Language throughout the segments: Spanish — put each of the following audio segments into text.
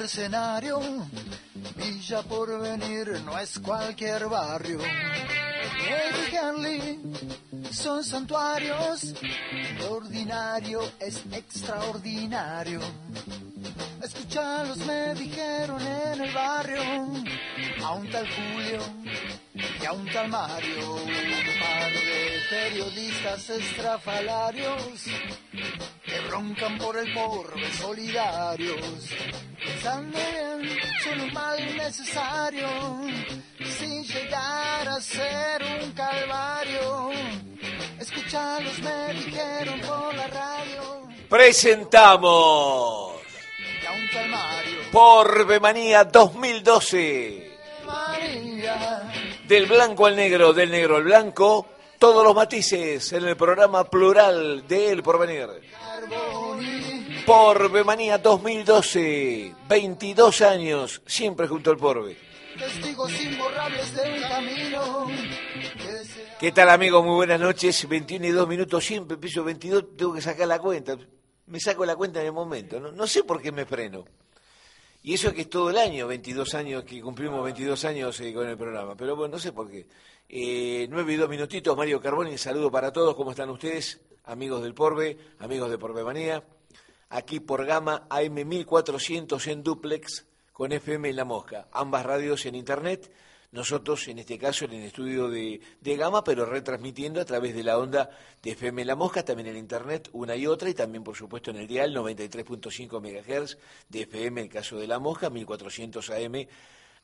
mercenario. Villa por venir no es cualquier barrio. Eddie Henley son santuarios, lo ordinario es extraordinario. Escuchalos me dijeron en el barrio, a un tal Julio y a un tal Mario, un par de periodistas estrafalarios que broncan por el porbe solidarios. Bien, son un mal necesario, sin llegar a ser un calvario. Escuchalos me dijeron por la radio. Presentamos por Bemanía 2012. María, Del blanco al negro, del negro al blanco, todos los matices en el programa plural de El Porvenir. Carboni, Por Bemanía 2012, 22 años, siempre junto al Porbe. testigos imborrables de un camino ¿Qué tal amigos? Muy buenas noches. 21 y 2 minutos, siempre empiezo 22, tengo que sacar la cuenta. Me saco la cuenta en el momento, no, no sé por qué me freno. Y eso que es todo el año, 22 años, que cumplimos 22 años eh, con el programa. Pero bueno, no sé por qué. Eh, 9 y 2 minutitos, Mario Carboni, saludo para todos. ¿Cómo están ustedes? Amigos del Porbe, amigos de Porbemanía. Aquí por Gama AM 1400 en duplex con FM en La Mosca. Ambas radios en internet. Nosotros, en este caso, en el estudio de, de Gama, pero retransmitiendo a través de la onda de FM en La Mosca, también en internet, una y otra, y también, por supuesto, en el dial 93.5 MHz de FM, el caso de La Mosca, 1400 AM,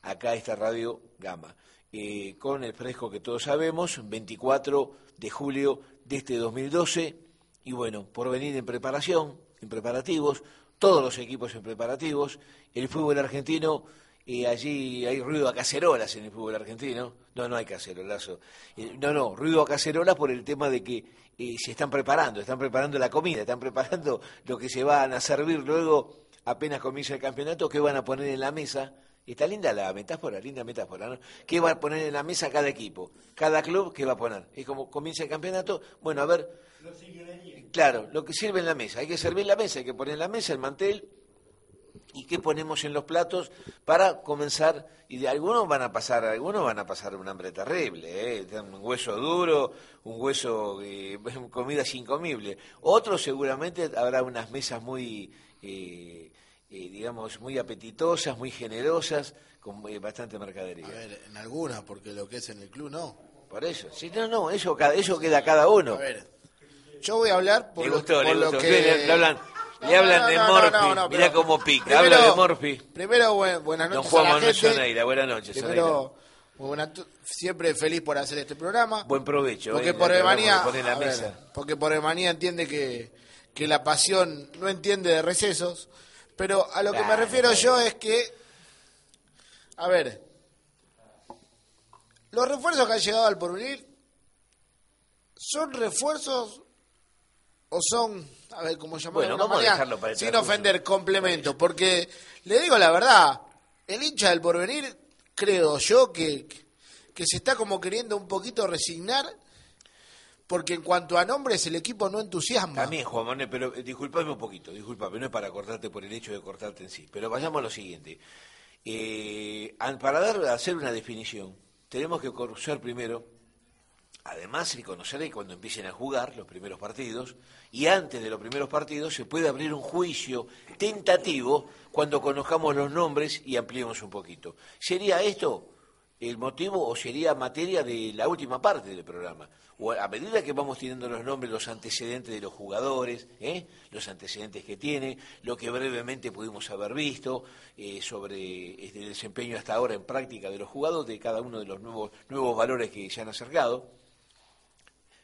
acá esta radio Gama. Eh, con el fresco que todos sabemos, 24 de julio de este 2012, y bueno, por venir en preparación, en preparativos, todos los equipos en preparativos, el fútbol argentino, y allí hay ruido a cacerolas en el fútbol argentino, no, no hay cacerolazo, Eh, no, no, ruido a cacerolas por el tema de que eh, se están preparando, están preparando la comida, están preparando lo que se van a servir luego, apenas comienza el campeonato, que van a poner en la mesa, Está linda la metáfora, linda metáfora, ¿no? ¿Qué va a poner en la mesa cada equipo? Cada club, ¿qué va a poner? Es como comienza el campeonato, bueno, a ver... Claro, lo que sirve en la mesa. Hay que servir la mesa, hay que poner en la mesa el mantel y qué ponemos en los platos para comenzar. Y de algunos van a pasar, algunos van a pasar un hambre terrible, ¿eh? un hueso duro, un hueso, eh, comidas incomibles. Otros seguramente habrá unas mesas muy... eh, eh, digamos, muy apetitosas, muy generosas, con eh, bastante mercadería. A ver, en algunas, porque lo que es en el club no. Por eso, sí, no, no, eso, eso queda a cada uno. A ver, yo voy a hablar por le lo, gustó, por le lo gustó. que... Le, le hablan, le hablan No, de no, Morphy, pero- cómo pica, primero- habla de Morphy. Primero, buen- buenas Don noches Juan a la Manuel gente. Soneira, buenas noches. Primero, tu- siempre feliz por hacer este programa. Buen provecho. porque eh, por Emanía, porque por Emanía entiende que, que la pasión no entiende de recesos, pero a lo que me refiero yo es que, a ver, los refuerzos que han llegado al porvenir son refuerzos o son, a ver, cómo llamarlo Bueno, de vamos a dejarlo para el sin ofender, complemento, porque le digo la verdad, el hincha del porvenir, creo yo que, que se está como queriendo un poquito resignar, porque en cuanto a nombres el equipo no entusiasma. También, Juan Manuel, pero eh, disculpame un poquito, disculpame, no es para cortarte por el hecho de cortarte en sí, pero vayamos a lo siguiente. Eh, para dar, hacer una definición, tenemos que conocer primero, además de conocer que cuando empiecen a jugar los primeros partidos, y antes de los primeros partidos se puede abrir un juicio tentativo cuando conozcamos los nombres y ampliemos un poquito. ¿Sería esto el motivo o sería materia de la última parte del programa? O a medida que vamos teniendo los nombres, los antecedentes de los jugadores, ¿eh? los antecedentes que tiene, lo que brevemente pudimos haber visto eh, sobre este, el desempeño hasta ahora en práctica de los jugadores, de cada uno de los nuevos, nuevos valores que se han acercado.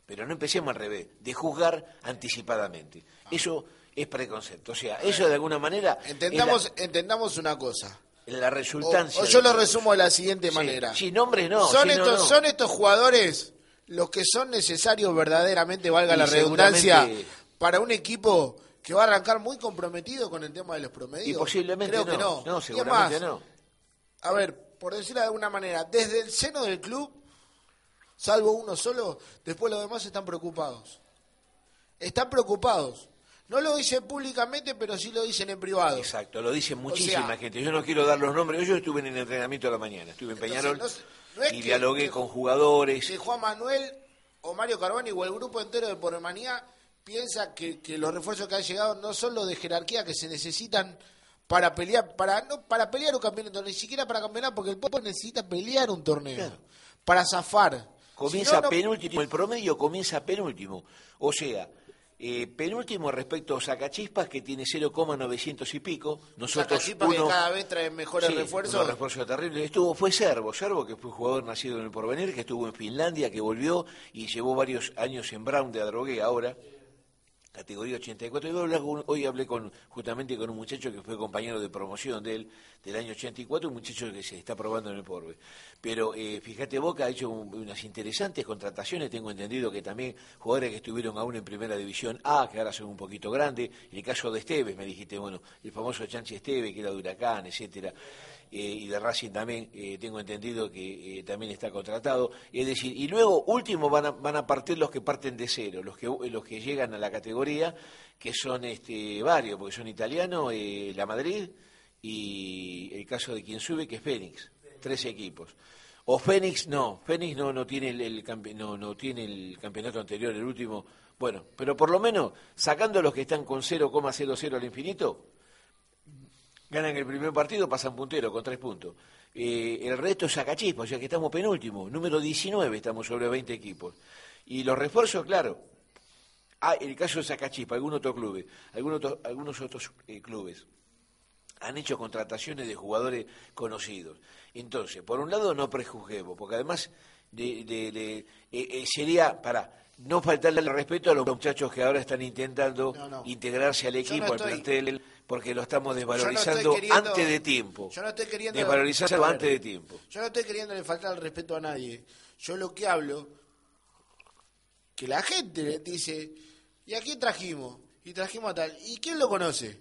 Pero no empecemos al revés, de juzgar anticipadamente. Eso es preconcepto. O sea, eso de alguna manera Entendamos, una cosa. la, O, resultancia. o yo lo resumo de la siguiente Sí, manera. Sí, nombres no. son, no, estos, no. son estos jugadores los que son necesarios verdaderamente, valga Y la redundancia, para un equipo que va a arrancar muy comprometido con el tema de los promedios. Y posiblemente Creo no. que no. No, seguramente más, no. A ver, por decirlo de alguna manera, desde el seno del club, salvo uno solo, después los demás están preocupados. Están preocupados. No lo dicen públicamente, pero sí lo dicen en privado. Exacto, lo dicen muchísima sea- gente. Yo no quiero dar los nombres. Yo estuve en el entrenamiento de la mañana, estuve en Peñarol Entonces, no- no es y dialogué que- con jugadores. que Juan Manuel o Mario Carboni o el grupo entero de Pormanía piensa que, que los refuerzos que han llegado no son los de jerarquía que se necesitan para pelear, para no para pelear un campeonato, ni siquiera para campeonar, porque el pueblo necesita pelear un torneo, Claro. para zafar. Comienza Si no, no- penúltimo, el promedio comienza penúltimo. O sea, eh, penúltimo respecto a Sacachispas, que tiene 0,900 y pico. Nosotros Sacachispas que uno, cada vez traen mejores Sí, refuerzos. refuerzos terribles. Estuvo, fue Servo, Servo, que fue jugador nacido en el Porvenir, que estuvo en Finlandia, que volvió y llevó varios años en Brown de Adrogué ahora. Categoría 84. Yo hablé hoy hablé con, justamente con un muchacho que fue compañero de promoción de él, del año 84, un muchacho que se está probando en el Porve. Pero eh, fíjate, Boca ha hecho un- unas interesantes contrataciones. Tengo entendido que también jugadores que estuvieron aún en Primera División A, que ahora son un poquito grandes. El caso de Esteves, me dijiste, bueno, el famoso Chanchi Esteves, que era de Huracán, etcétera eh, y de Racing también eh, tengo entendido que eh, también está contratado. Es decir, y luego último van a, van a partir los que parten de cero, los que los que llegan a la categoría, que son este varios, porque son italianos, eh, la Madrid y el caso de quien sube, que es Fénix, tres equipos. O Fénix no, Fénix no no tiene el, no, no tiene el campeonato anterior, el último. Bueno, pero por lo menos sacando los que están con 0,00 al infinito, ganan el primer partido, pasan puntero con tres puntos. Eh, el resto es sacachispa, o sea que estamos penúltimo, número 19, estamos sobre 20 equipos. Y los refuerzos, claro, ah, el caso de Sacachispa, algún otro club, algunos, otros- algunos otros eh, clubes han hecho contrataciones de jugadores conocidos. Entonces, por un lado, no prejuzguemos, porque además de, de- de- eh, sería para no faltarle el respeto a los muchachos que ahora están intentando No, no. integrarse al equipo, no al plantel, porque lo estamos desvalorizando queriendo- antes de tiempo. Yo no estoy queriendo Desvalorizarlo A ver, antes de tiempo. Yo no estoy queriendo faltar el respeto a nadie. Yo lo que hablo, que la gente dice, ¿y a quién trajimos? Y trajimos a tal. ¿Y quién lo conoce?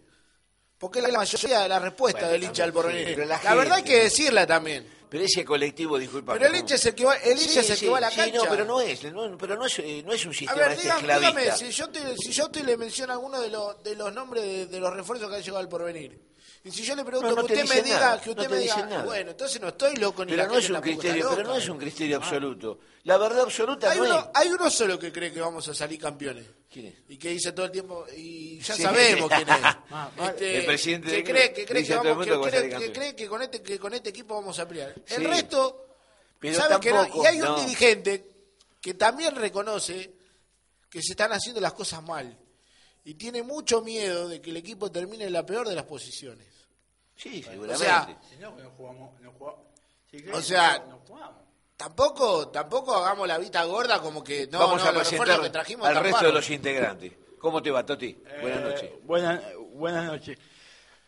Porque es la mayoría de la respuesta Bueno, del hincha también, porvenir. sí, la la verdad hay que decirla también. Pero ese colectivo, disculpa. Pero el hincha es el que va, el hincha es el que va a la sí, cancha. no, pero no es, no, pero no es, eh, no es un A sistema ver, este dígame, dígame, si yo te, si yo te le menciono alguno de los de los nombres de, de los refuerzos que han llegado al porvenir. Y si yo le pregunto No, no que te usted me diga, nada, que no usted te me diga, nada. bueno, entonces no estoy loco ni Pero la no es un tampoco criterio, pero no es un criterio absoluto. La verdad absoluta Hay no uno, es. hay uno solo que cree que vamos a salir campeones. ¿Quién es? Y que dice todo el tiempo, y ya Sí. sabemos quién es. Ah. Este, El presidente que cree, que cree que, vamos, cree, salir que cree que con este que con este equipo vamos a pelear. Sí. El resto Pero sabe que no. tampoco, Y hay un no. dirigente que también reconoce que se están haciendo las cosas mal. Y tiene mucho miedo de que el equipo termine en la peor de las posiciones. Sí, O seguramente. sea, Si no, no jugamos. No jugamos. Si O querés, sea, no, no jugamos. Tampoco, tampoco hagamos la vista gorda como que no, Vamos no, a presentar que trajimos al resto de los integrantes. ¿Cómo te va, Toti? Buenas Eh, noches. Buenas, buenas noches.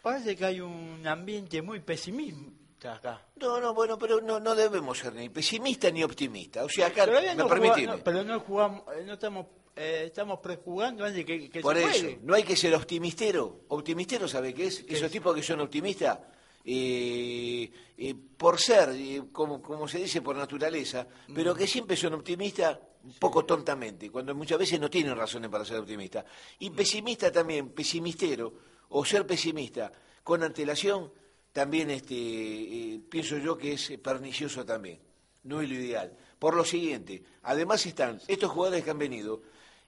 Parece que hay un ambiente muy pesimista acá. No, no, bueno, pero no, no debemos ser ni pesimistas ni optimistas. O sea, acá, Todavía me no permitime. jugamos- no, pero no jugamos, eh, no estamos, eh, estamos prejugando antes que, que Por se eso, juegue. no hay que ser optimistero. Optimistero, ¿sabe qué es? Esos tipos que son optimistas, eh, eh, por ser, eh, como, como se dice, por naturaleza, pero que siempre son optimistas un poco tontamente, cuando muchas veces no tienen razones para ser optimistas. Y pesimista también, pesimistero, o ser pesimista con antelación, también este, eh, pienso yo que es pernicioso también. No es lo ideal. Por lo siguiente, además están estos jugadores que han venido,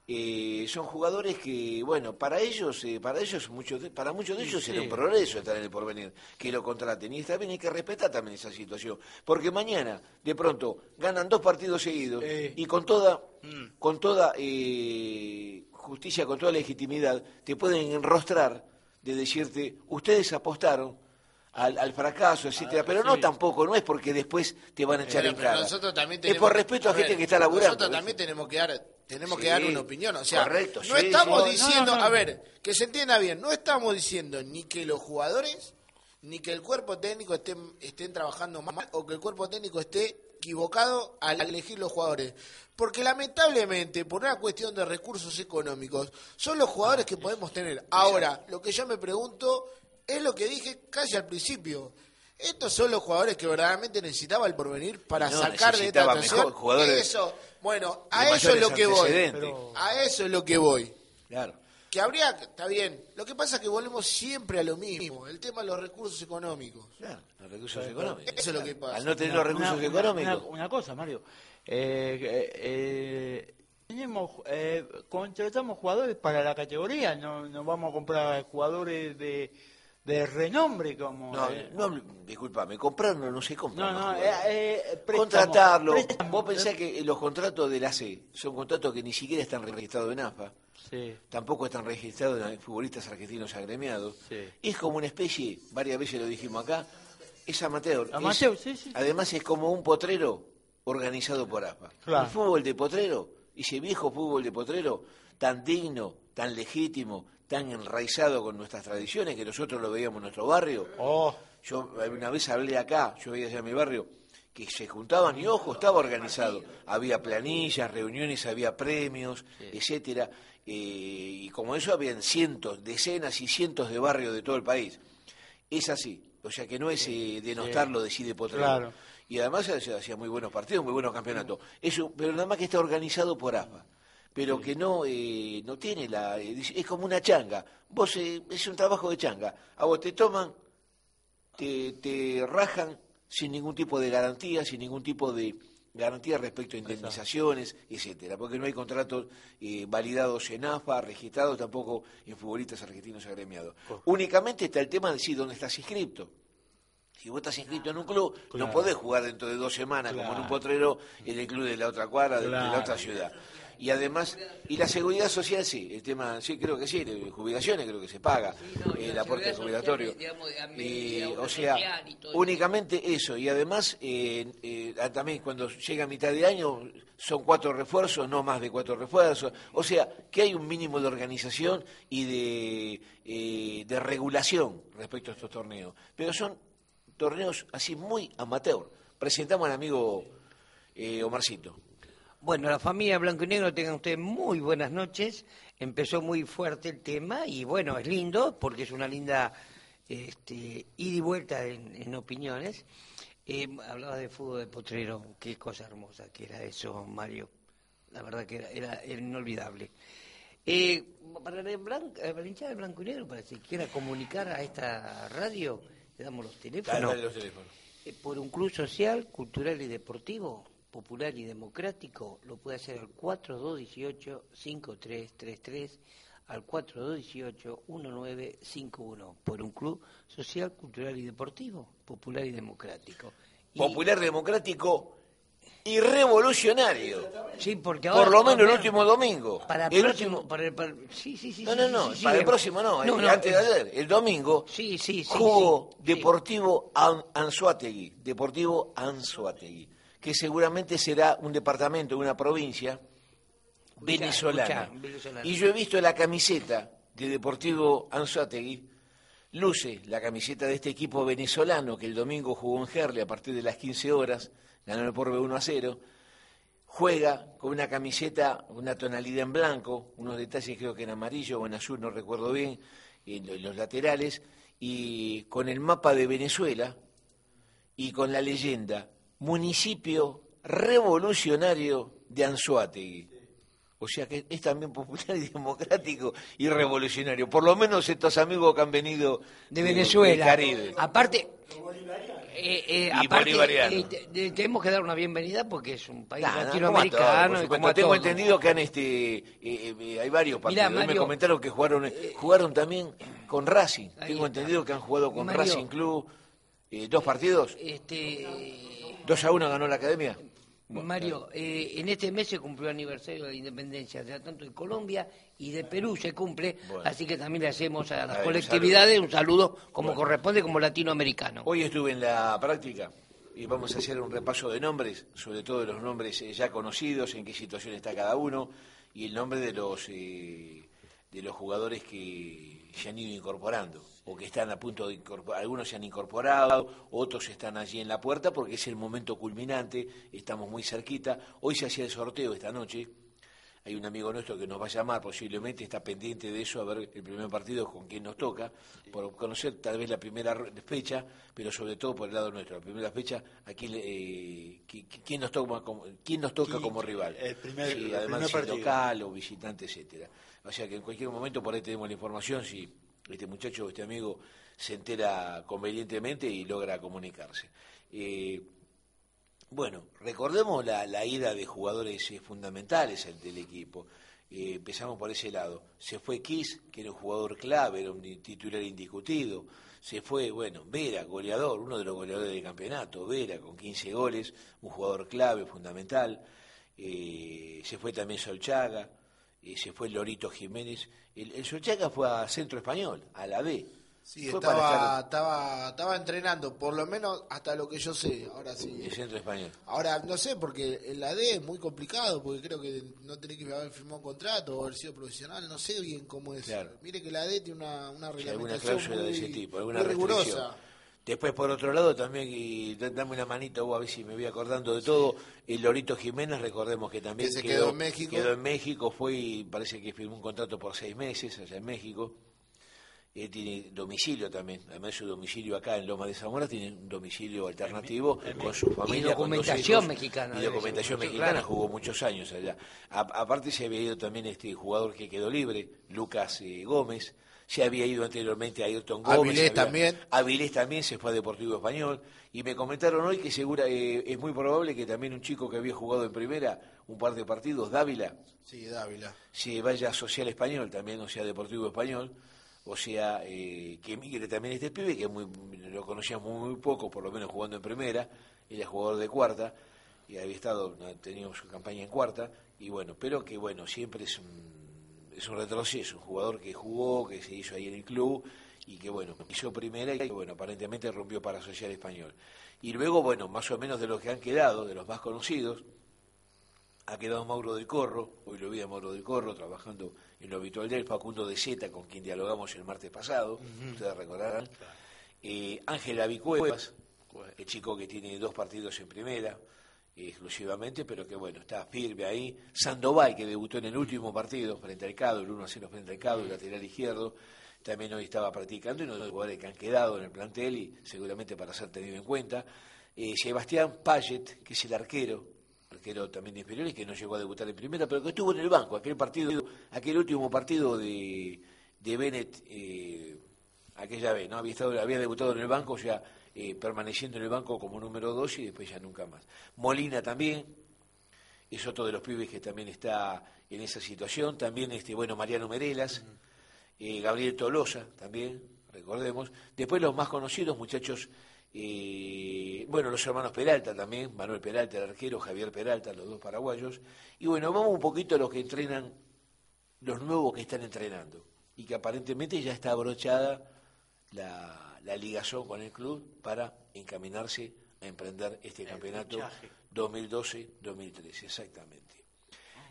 eh, son jugadores que, bueno, para ellos, eh, para ellos, muchos de- para muchos de ellos Sí. será un progreso estar en el porvenir, que lo contraten. Y también hay que respetar también esa situación. Porque mañana, de pronto, ganan dos partidos seguidos Eh. y con toda, Mm. con toda eh, justicia, con toda legitimidad, te pueden enrostrar de decirte, ustedes apostaron al, al fracaso, etcétera, pero no tampoco, no es porque después te van a echar Pero- en pero cara. nosotros también es tenemos, por respeto a, ver, gente que está laburando. Nosotros también tenemos que dar, tenemos que dar una opinión. O sea, correcto, no sí, estamos sí. diciendo, No, no, no. a ver, que se entienda bien, no estamos diciendo ni que los jugadores ni que el cuerpo técnico estén, estén trabajando mal o que el cuerpo técnico esté equivocado al elegir los jugadores. Porque lamentablemente, por una cuestión de recursos económicos, son los jugadores que podemos tener. Ahora, lo que yo me pregunto es lo que dije casi al principio. Estos son los jugadores que verdaderamente necesitaba el porvenir para No, sacar de esta mejor jugadores Eso, bueno, a eso es lo que voy. A eso es lo que voy. Claro. que habría, está bien, lo que pasa es que volvemos siempre a lo mismo, el tema de los recursos económicos. Claro, los recursos económicos. Eso es lo que pasa. Al no tener Una- los recursos una- económicos. Una, una cosa, Mario. Eh, eh, eh, tenemos, eh, contratamos jugadores para la categoría, no, no vamos a comprar jugadores de, de renombre como... No, eh, no, disculpame, comprarlo no se compra. no, no, eh, eh, préstamo, Contratarlo. préstamo. Vos pensás que los contratos de la C son contratos que ni siquiera están registrados en AFA, Sí, tampoco están registrados en futbolistas argentinos agremiados. Sí. Es como una especie, varias veces lo dijimos acá, es amateur. Amateur, Es- sí, sí. Además es como un potrero organizado por AFA. Claro. El fútbol de potrero, ese viejo fútbol de potrero, tan digno, tan legítimo, tan enraizado con nuestras tradiciones, que nosotros lo veíamos en nuestro barrio. Oh, Yo una vez hablé acá, yo veía allá en mi barrio, que se juntaban y ojo, estaba organizado. Había planillas, reuniones, había premios, etcétera. eh, y como eso habían cientos, decenas y cientos de barrios de todo el país. Es así. O sea que no es eh, denostarlo de sí de Potrero. Claro. Y además hacía, hacía muy buenos partidos, muy buenos campeonatos. Eso, pero nada más que está organizado por AFA. Pero que no eh, no tiene la... eh, es como una changa. Vos, eh, es un trabajo de changa. A vos te toman, te, te rajan sin ningún tipo de garantía, sin ningún tipo de garantía respecto a indemnizaciones, etcétera, porque no hay contratos eh, validados en AFA, registrados tampoco en futbolistas argentinos agremiados. Únicamente está el tema de si dónde estás inscrito. Si vos estás inscrito en un club, no podés jugar dentro de dos semanas como en un potrero en el club de la otra cuadra, de- de, la otra ciudad. Y además, y la seguridad social sí, el tema, sí, creo que sí, de jubilaciones creo que se paga, no, y el aporte jubilatorio. digamos, Y, o sea, únicamente eso. Y además, eh, eh, también cuando llega a mitad de año, son cuatro refuerzos, no más de cuatro refuerzos. O sea, que hay un mínimo de organización y de, eh, de regulación respecto a estos torneos. Pero son torneos así muy amateur. Presentamos al amigo eh, Omarcito. Bueno, la familia Blanco y Negro, tengan ustedes muy buenas noches. Empezó muy fuerte el tema y bueno, es lindo porque es una linda este, ida y vuelta en, en opiniones. Eh, hablaba de fútbol de potrero, qué cosa hermosa que era eso, Mario. La verdad que era, era, era inolvidable. Eh, para la, blan- eh, para la hinchada de Blanco y Negro, para si quiera comunicar a esta radio, le damos los teléfonos. Dale, dale los teléfonos. Eh, por un club social, cultural y deportivo, popular y democrático, lo puede hacer al 4218-5333, al 4218-1951, por un club social, cultural y deportivo, popular y democrático. Y- Popular, democrático y revolucionario. sí, porque ahora, Por lo menos el último domingo. Para el próximo, último. para el- para- sí, sí, sí, No, no, sí, no, sí, para el próximo no, no, el- no, antes de ayer, el domingo, Sí, sí, sí. jugó. Deportivo An- Anzoátegui, Deportivo Anzoátegui, que seguramente será un departamento, una provincia venezolana. Y yo he visto la camiseta de Deportivo Anzoátegui, luce la camiseta de este equipo venezolano que el domingo jugó en Gerle a partir de las 15 horas, ganó el Porbe 1 a 0, juega con una camiseta, una tonalidad en blanco, unos detalles creo que en amarillo o en azul, no recuerdo bien, en los laterales, y con el mapa de Venezuela y con la leyenda, municipio revolucionario de Anzoátegui. O sea que es también popular y democrático y revolucionario. Por lo menos estos amigos que han venido de Venezuela. Caribe. Aparte, eh, eh, Y aparte eh, te- te- tenemos que dar una bienvenida porque es un país Nah, latinoamericano como Tengo entendido que han este eh, hay varios partidos. Hoy me comentaron que jugaron jugaron también con Racing. ahí Tengo entendido que han jugado con Mario. Racing Club dos partidos. Este, 2 a 1 ganó la Academia. Mario, eh, en este mes se cumplió el aniversario de la independencia, ya tanto de Colombia y de Perú se cumple, Bueno. así que también le hacemos a las colectividades un saludo como corresponde como latinoamericano. Hoy estuve en la práctica y vamos a hacer un repaso de nombres, sobre todo de los nombres eh, ya conocidos, en qué situación está cada uno y el nombre de los eh, de los jugadores que se han ido incorporando o que están a punto de incorporar. Algunos se han incorporado, otros están allí en la puerta porque es el momento culminante, estamos muy cerquita. Hoy se hacía el sorteo esta noche hay un amigo nuestro que nos va a llamar posiblemente, está pendiente de eso, a ver el primer partido con quién nos toca, por conocer tal vez la primera fecha, pero sobre todo por el lado nuestro, la primera fecha, a quién, eh, quién nos toca como, quién nos toca como rival. El primer, Sí, el además primer si local o visitante, etcétera. O sea que en cualquier momento por ahí tenemos la información si este muchacho, este amigo, se entera convenientemente y logra comunicarse. Eh, bueno, recordemos la, la ida de jugadores eh, fundamentales al- del equipo. Eh, empezamos por ese lado. Se fue Kiss, que era un jugador clave, era un titular indiscutido. Se fue, bueno, Vera, goleador, uno de los goleadores del campeonato. Vera, con 15 goles, un jugador clave, fundamental. Eh, se fue también Solchaga, eh, se fue Lorito Jiménez. El, el fue a Centro Español, a la B. Sí, Fue para estaba, estar estaba, estaba entrenando, por lo menos hasta lo que yo sé. Ahora sí. en Centro Español. Ahora, no sé, porque en la D es muy complicado, porque creo que no tenés que haber firmado un contrato o haber sido profesional, no sé bien cómo es. Claro. Mire que la D tiene una, una alguna reglamentación cláusula muy, de ese tipo, alguna muy rigurosa. Después, por otro lado, también, y dame una manito, vos, a ver si me voy acordando de todo, el Lorito Jiménez, recordemos que también Que se quedó en México. quedó en México, fue y parece que firmó un contrato por seis meses allá en México. Él tiene domicilio también, además de su domicilio acá en Loma de Zamora, tiene un domicilio alternativo con su familia. con dos documentación hijos, mexicana, Y documentación ser, mexicana, claro. jugó muchos años allá. A- aparte se había ido también este jugador que quedó libre, Lucas eh, Gómez, se había ido anteriormente a Ayrton Gómez. Avilés había- también. Avilés también se fue a Deportivo Español y me comentaron hoy que segura eh, es muy probable que también un chico que había jugado en primera un par de partidos, Dávila, Sí, Dávila. se vaya a Social Español también, o sea, Deportivo Español, o sea, eh, que migre también este pibe, que muy, lo conocíamos muy, muy poco, por lo menos jugando en primera, era jugador de cuarta, y había estado, tenido su campaña en cuarta, y bueno, pero que bueno, siempre es un, es un retroceso, un jugador que jugó, que se hizo ahí en el club, y que bueno, hizo primera y que bueno, aparentemente rompió para Social Español. Y luego, bueno, más o menos de los que han quedado, de los más conocidos, ha quedado Mauro del Corro, hoy lo vi a Mauro del Corro trabajando en lo habitual de él, Facundo de Zeta, con quien dialogamos el martes pasado, ustedes recordarán, Eh, Ángel Avicuevas, el chico que tiene dos partidos en primera, eh, exclusivamente, pero que bueno, está firme ahí, Sandoval, que debutó en el último partido frente al Cado, el 1 a 0 frente al Cado, el lateral izquierdo, también hoy estaba practicando, y uno de los jugadores que han quedado en el plantel y seguramente para ser tenido en cuenta. Eh, Sebastián Payet, que es el arquero, arquero también de inferiores, que no llegó a debutar en primera, pero que estuvo en el banco, aquel partido, aquel último partido de, de Bennett, eh, aquella vez, ¿no? Había, estado, había debutado en el banco, o sea, eh, permaneciendo en el banco como número dos y después ya nunca más. Molina también, es otro de los pibes que también está en esa situación. También, este, bueno, Mariano Merelas, eh, Gabriel Tolosa también, recordemos. Después los más conocidos, muchachos, eh, bueno, los hermanos Peralta también, Manuel Peralta, el arquero, Javier Peralta, los dos paraguayos. Y bueno, vamos un poquito a los que entrenan, los nuevos que están entrenando. Y que aparentemente ya está abrochada la, la ligazón con el club para encaminarse a emprender este campeonato fichaje. 2012-2013, exactamente.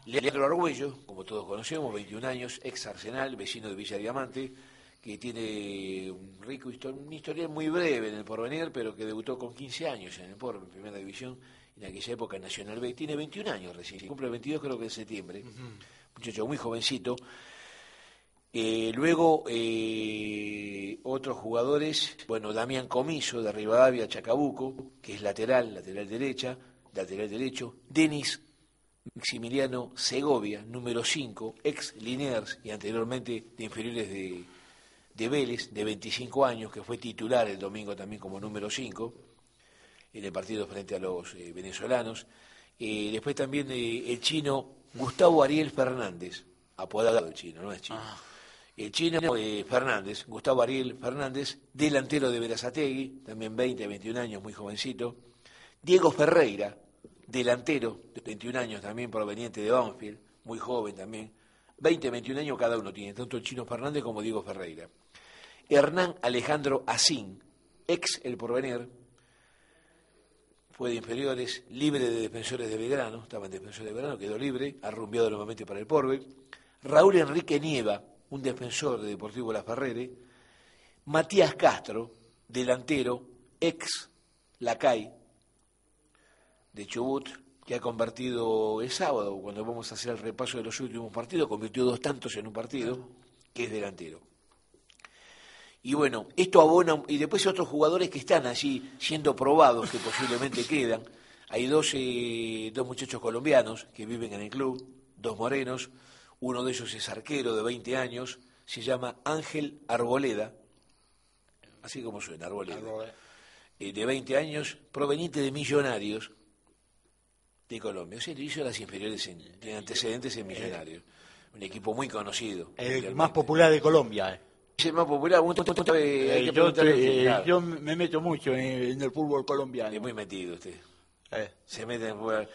Leandro Argüello, como todos conocemos, 21 años, ex Arsenal, vecino de Villa Diamante, que tiene un rico histo- un historial muy breve en el porvenir, pero que debutó con 15 años en el Por, en primera división, en aquella época en Nacional B. Tiene 21 años recién, cumple 22 creo que en septiembre. Muchacho muy jovencito. Eh, luego, eh, otros jugadores, bueno, Damián Comiso de Rivadavia, Chacabuco, que es lateral, lateral derecha, lateral derecho, Denis Maximiliano Segovia, número 5, ex Liniers y anteriormente de inferiores de, de Vélez, de 25 años, que fue titular el domingo también como número 5 en el partido frente a los eh, venezolanos. Eh, después también eh, el chino Gustavo Ariel Fernández, apodado el chino, no es chino. El chino eh, Fernández, Gustavo Ariel Fernández, delantero de Verazategui, también 20, 21 años, muy jovencito. Diego Ferreira, delantero de 21 años, también proveniente de Banfield, muy joven también. 20, 21 años cada uno tiene, tanto el chino Fernández como Diego Ferreira. Hernán Alejandro Asín, ex El Porvenir, fue de inferiores, libre de defensores de Belgrano, estaba en defensores de Belgrano, quedó libre, arrumbiado nuevamente para el Porvenir. Raúl Enrique Nieva, un defensor de Deportivo La Ferrere. Matías Castro, delantero, ex Lacay de Chubut, que ha convertido el sábado, cuando vamos a hacer el repaso de los últimos partidos, convirtió dos tantos en un partido, que es delantero. Y bueno, esto abona, y después otros jugadores que están allí siendo probados, que posiblemente quedan. Hay eh, dos muchachos colombianos que viven en el club, dos morenos, uno de ellos es arquero de 20 años, se llama Ángel Arboleda, así como suena, Arboleda, eh, de 20 años, proveniente de Millonarios de Colombia. O sea, hizo las inferiores en, antecedentes en Millonarios, un equipo muy conocido. El más popular de Colombia. eh. Es el más popular, eh, yo, yo me meto mucho en, en el fútbol Es colombiano. muy metido usted. Se mete en fútbol.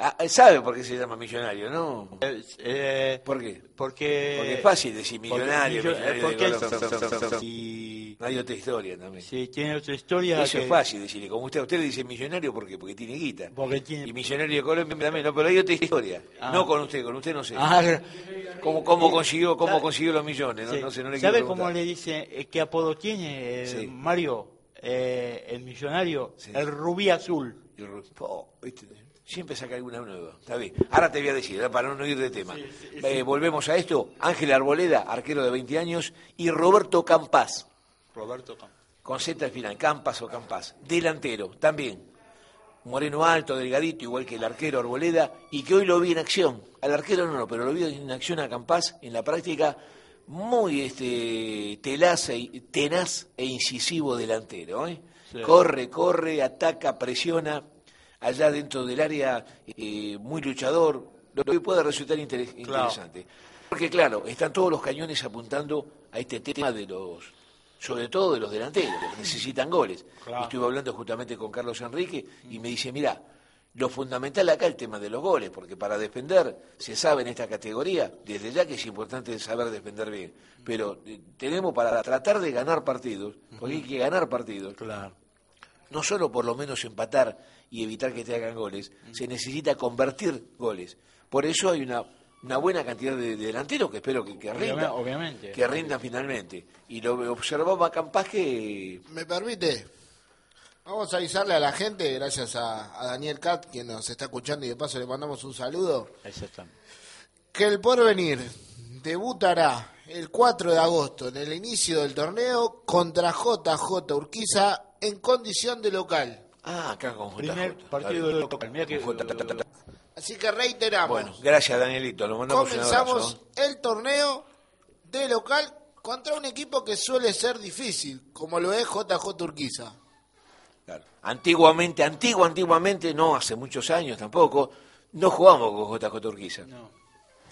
Ah, ¿Sabe por qué se llama millonario, no? eh, eh, ¿Por qué? porque, Porque es fácil decir porque millonario, eh, de porque y hay otra historia también. sí, tiene otra historia Eso que- es fácil decirle. Como usted, usted le dice millonario porque porque tiene guita. Porque tiene- Y millonario de Colombia también, no, pero hay otra historia. Ah. No con usted, con usted no sé. Ah, ¿Cómo, cómo consiguió, cómo ¿Sabe? consiguió los millones? No, sí. no sé, no le quiero ¿Sabe cómo le dice eh, qué apodo tiene eh, Sí. Mario? Eh, el millonario, Sí. el rubí azul. Y Ru- po, ¿viste? Siempre saca alguna nueva. Está bien. Ahora te voy a decir, ¿eh? para no ir de tema. Eh, volvemos a esto. Ángel Arboleda, arquero de 20 años, y Roberto Campas, Roberto Campos. con Z al final, Campas o Campas, delantero, también. Moreno alto, delgadito, igual que el arquero Arboleda, y que hoy lo vi en acción. Al arquero no, pero lo vi en acción a Campas en la práctica, muy este telaz e, tenaz e incisivo delantero. ¿eh? Corre, corre, ataca, presiona, allá dentro del área, eh, muy luchador, lo que puede resultar inter- interesante. Porque claro, están todos los cañones apuntando a este tema de los, sobre todo de los delanteros, que necesitan goles. Claro. Estuve hablando justamente con Carlos Enrique y me dice, mira, lo fundamental acá es el tema de los goles, porque para defender, se sabe en esta categoría, desde ya que es importante saber defender bien, pero eh, tenemos para tratar de ganar partidos, porque hay que ganar partidos, Claro. No solo por lo menos empatar y evitar que te hagan goles, se necesita convertir goles. Por eso hay una, una buena cantidad de, de delanteros que espero que, que rindan, Obviamente. que rindan finalmente. Y lo observaba Campas que ¿Me permite? Vamos a avisarle a la gente, gracias a, a Daniel Cat, quien nos está escuchando y de paso le mandamos un saludo, Exactamente. que el porvenir debutará el 4 de agosto en el inicio del torneo contra JJ Urquiza en condición de local. Ah, acá con JJ. Primer partido de local. Mirá que-. Así que reiteramos, Bueno, gracias Danielito, lo mandamos un comenzamos el torneo de local contra un equipo que suele ser difícil, como lo es JJ Urquiza. Claro. Antiguamente, antiguo, antiguamente, no hace muchos años tampoco, no jugamos con JJ Urquiza. No.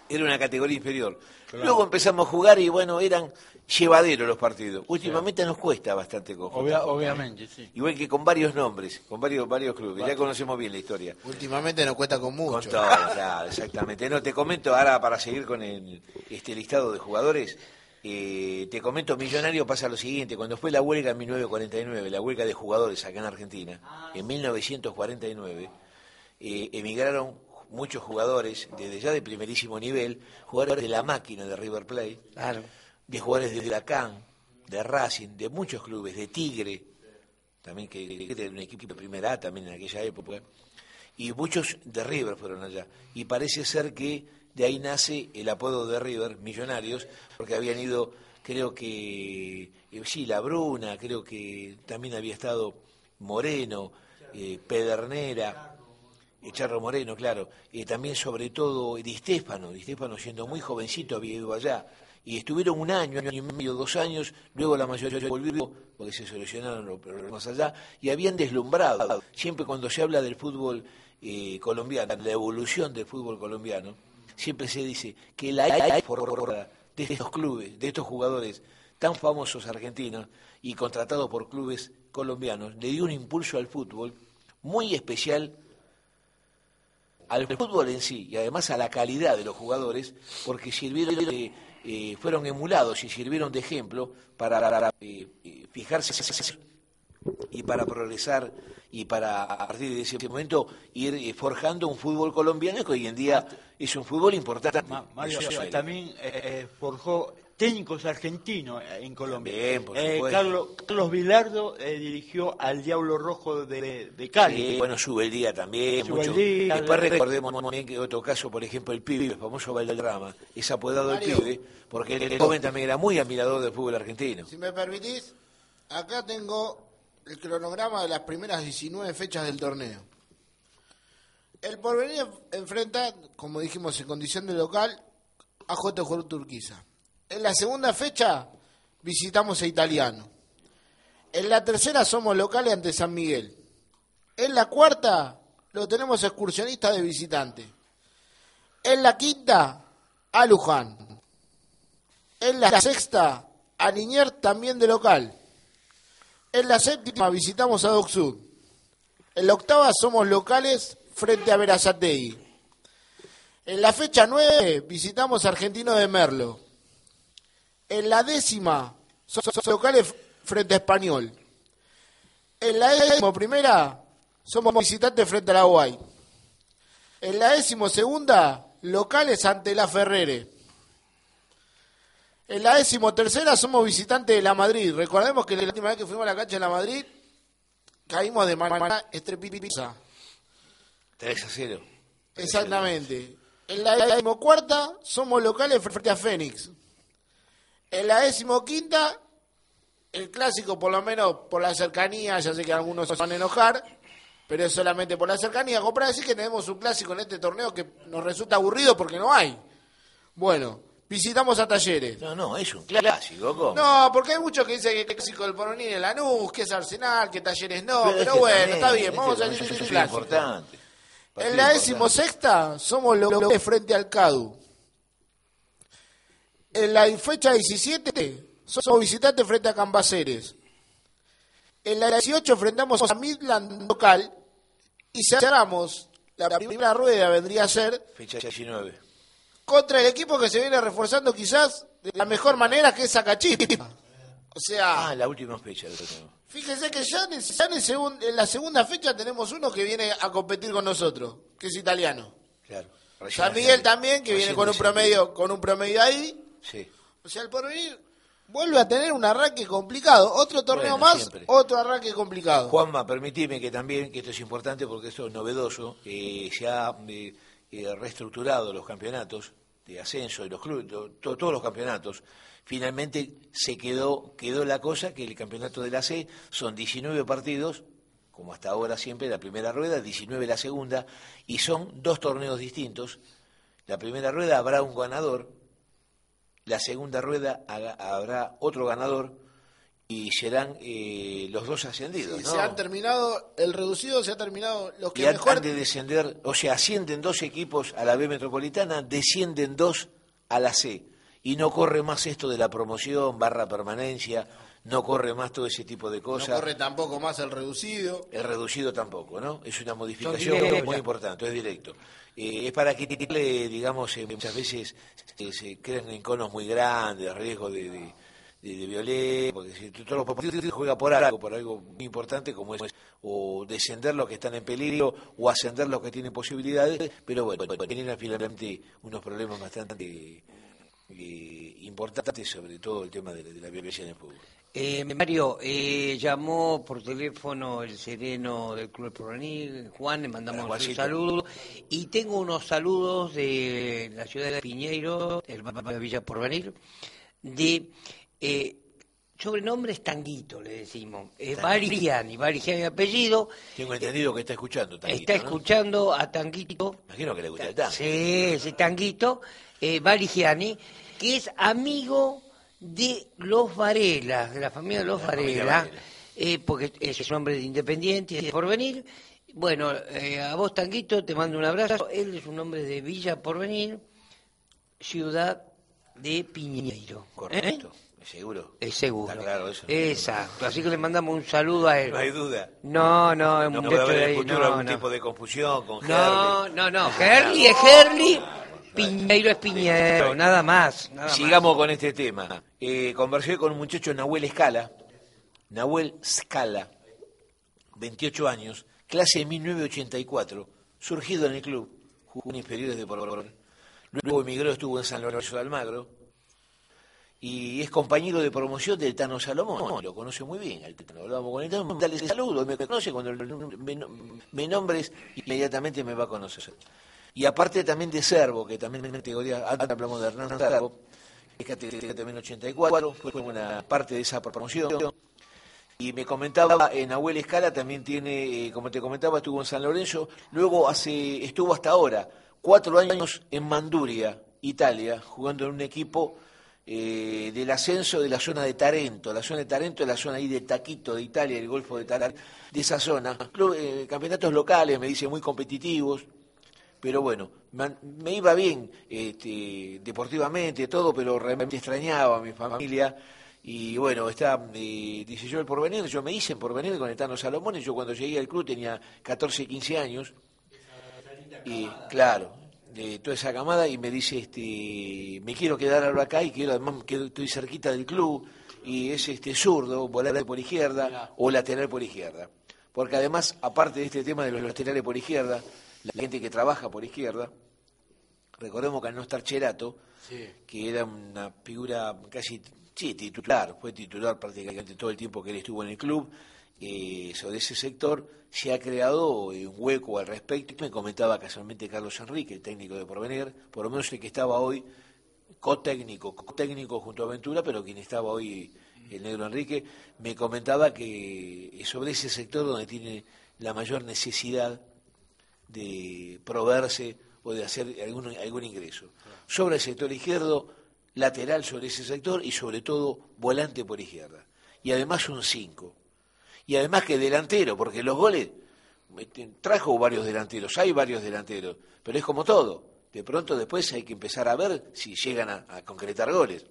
Era una categoría inferior. Luego empezamos a jugar y bueno, eran llevaderos los partidos. Últimamente nos cuesta bastante con Obvia- obviamente, sí. Igual que con varios nombres, con varios varios clubes. Ya conocemos bien la historia. Últimamente nos cuesta con Con mucho. todo, claro, exactamente. No, te comento ahora para seguir con el, este listado de jugadores. eh, te comento, Millonario pasa lo siguiente. Cuando fue la huelga en 1949, la huelga de jugadores acá en Argentina, en 1949, eh, emigraron muchos jugadores, desde ya de primerísimo nivel, jugadores de la máquina de River Plate, Claro. de jugadores de Huracán, de Racing, de muchos clubes, de Tigre, también que, que era un equipo de primera A también en aquella época, y muchos de River fueron allá. Y parece ser que de ahí nace el apodo de River, Millonarios, porque habían ido, creo que, eh, sí, La Bruna, creo que también había estado Moreno, eh, Pedernera, Charro Moreno, claro, eh, también sobre todo Di Stéfano, Di Stéfano siendo muy jovencito había ido allá, y estuvieron un año, año y medio, dos años, luego la mayoría volvió, porque se solucionaron los problemas allá, y habían deslumbrado, siempre cuando se habla del fútbol eh, colombiano, la evolución del fútbol colombiano, siempre se dice que la de estos clubes, de estos jugadores tan famosos argentinos y contratados por clubes colombianos, le dio un impulso al fútbol muy especial al fútbol en sí y además a la calidad de los jugadores porque sirvieron de, eh, fueron emulados y sirvieron de ejemplo para, para, eh, eh, fijarse y para progresar y para a partir de ese momento ir forjando un fútbol colombiano que hoy en día es un fútbol importante. Ma- Mario también eh, forjó técnicos argentinos en Colombia. Bien, por Eh, supuesto. Carlos, Carlos Vilardo eh, dirigió al Diablo Rojo de, de Cali. Sí, bueno, sube el día también. Sube mucho. el día. Después recordemos también que otro caso, por ejemplo, el pibe, el famoso Valderrama, es apodado el Mario. pibe, porque el joven también era muy admirador del fútbol argentino. Si me permitís, acá tengo el cronograma de las primeras 19 fechas del torneo. El porvenir enfrenta, como dijimos, en condición de local, a JJ Turquiza. En la segunda fecha visitamos a Italiano. En la tercera somos locales ante San Miguel. En la cuarta lo tenemos excursionista de visitante. En la quinta a Luján. En la sexta, a Linier también de local. En la séptima visitamos a Doc Sud. En la octava somos locales frente a Verazategui. En la fecha nueve visitamos a Argentino de Merlo. En la décima somos locales frente a Español. En la décimo primera somos visitantes frente a la Guay. En la décimo segunda, locales ante la Ferrere. En la décimo tercera somos visitantes de la Madrid. Recordemos que la última vez que fuimos a la cancha de la Madrid caímos de manera estrepitosa. 3 a 0. Exactamente. En la décimo cuarta somos locales frente a Fénix. En la décimo quinta, el clásico, por lo menos por la cercanía, ya sé que algunos se van a enojar, pero es solamente por la cercanía. Como para decir que tenemos un clásico en este torneo que nos resulta aburrido porque no hay. Bueno, visitamos a Talleres. No, no, es un clásico, ¿cómo? No, porque hay muchos que dicen que el clásico del Porvenir es Lanús, que es Arsenal, que Talleres no, pero, es que bueno, también, está bien, vamos a decir un que es un clásico. importante. En la decimosexta somos locales frente al CADU. En la fecha 17 somos visitantes frente a Cambaceres. En la 18 enfrentamos a Midland local y cerramos la primera rueda vendría a ser Fecha 19. contra el equipo que se viene reforzando quizás de la mejor manera que es Sacachispa. O sea, Ah, la última fecha. Fíjese que ya, en, ya en el segun- en la segunda fecha tenemos uno que viene a competir con nosotros, que es italiano. Claro. San Miguel también, que viene con un promedio, con un promedio ahí. Sí. O sea, el porvenir vuelve a tener un arranque complicado. Otro torneo Bueno, más, siempre. otro arranque complicado. Juanma, permitime que también, que esto es importante porque esto es novedoso, eh, se ha eh, eh, reestructurado los campeonatos de ascenso y los clubes, to- to- todos los campeonatos. Finalmente se quedó, quedó la cosa que el campeonato de la C son 19 partidos, como hasta ahora siempre, la primera rueda, 19 la segunda, y son dos torneos distintos. La primera rueda habrá un ganador, la segunda rueda haga- habrá otro ganador y serán eh, los dos ascendidos. Sí, ¿no? Se han terminado, el reducido se ha terminado, los Y que han, mejor... han de descender, o sea, ascienden dos equipos a la B metropolitana, descienden dos a la C. Y no corre más esto de la promoción, barra permanencia, no corre más todo ese tipo de No cosas. corre tampoco más el reducido. El reducido tampoco, ¿no? Es una modificación muy ya. importante, es directo. Eh, es para que, digamos, eh, muchas veces eh, se crean enconos muy grandes, riesgo de, violencia, porque si todos los partidos juega por algo, por algo muy importante como es o descender los que están en peligro o ascender los que tienen posibilidades, pero bueno, tienen finalmente unos problemas bastante eh, importantes, sobre todo el tema de, la- de la violencia en el fútbol. Eh, Mario, eh, llamó por teléfono el sereno del Club Porvenir, Juan, le mandamos un saludo. Y tengo unos saludos de la ciudad de Piñeiro, el barrio de Villa Porvenir, de sobrenombre es Tanguito, le decimos. Eh, Barigiani, Barigiani apellido. Tengo entendido que está escuchando. Tanguito, Está ¿no? escuchando a Tanguito. Imagino que le gusta el tango. Sí, ese tanguito, eh, Barigiani, que es amigo de los Varela, de la familia de los La Varela, Varela. eh, porque es un hombre de independiente y de porvenir. Bueno, eh, a vos, Tanguito, te mando un abrazo. Él es un hombre de Villa Porvenir, ciudad de Piñeiro. Correcto, ¿Eh? seguro. Es seguro. Está claro eso. Exacto. Así que le mandamos un saludo a él. No hay duda. No, no, es un No puede haber en el futuro no, algún no. tipo de confusión con No, Herley. no, no. Herli es Herli, Piñeiro es Piñeiro, nada más. nada más. Sigamos con este tema. Eh, conversé con un muchacho, Nahuel Escala. Nahuel Scala, 28 años, clase de 1984, surgido en el club, jugó en inferiores de Porvenir. Luego emigró, estuvo en San Lorenzo de Almagro. y es compañero de promoción del Tano Salomón, lo conoce muy bien, al Tano, hablamos con el Tano, dale saludo, me conoce, cuando me nombres, inmediatamente me va a conocer. Y aparte también de Servo, que también en categoría, hablamos de Hernán Servo, que es categoría también 84, fue una parte de esa promoción. Y me comentaba, en Abuela Escala también tiene, eh, como te comentaba, estuvo en San Lorenzo, luego hace, estuvo hasta ahora, cuatro años en Manduria, Italia, jugando en un equipo eh, del ascenso de la zona de Tarento. La zona de Tarento es la zona ahí de Taquito, de Italia, el Golfo de Tarento, de esa zona. Eh, campeonatos locales, me dice, muy competitivos, pero bueno, me, iba bien este, deportivamente, todo, pero realmente extrañaba a mi familia y bueno, está, eh, dice yo el porvenir, yo me hice en porvenir con el Tano Salomón, y yo cuando llegué al club tenía 14, 15 años. Y claro, de toda esa camada, y me dice, este, me quiero quedar ahora acá y quiero además estoy cerquita del club, y es este zurdo, volar por izquierda o lateral por izquierda. Porque además, aparte de este tema de los laterales por izquierda, la gente que trabaja por izquierda, recordemos que al no estar Cherato, que era una figura casi Sí, titular, fue titular prácticamente todo el tiempo que él estuvo en el club. Eh, sobre ese sector se ha creado eh, un hueco al respecto. Me comentaba casualmente Carlos Enrique, el técnico de Porvenir, por lo menos el que estaba hoy co-técnico, co-técnico junto a Ventura, pero quien estaba hoy, el negro Enrique, me comentaba que sobre ese sector donde tiene la mayor necesidad de proveerse o de hacer algún, algún ingreso. Sobre el sector izquierdo, lateral sobre ese sector y sobre todo volante por izquierda. Y además un 5. Y además que delantero, porque los goles este, trajo varios delanteros, hay varios delanteros, pero es como todo. De pronto después hay que empezar a ver si llegan a, concretar goles.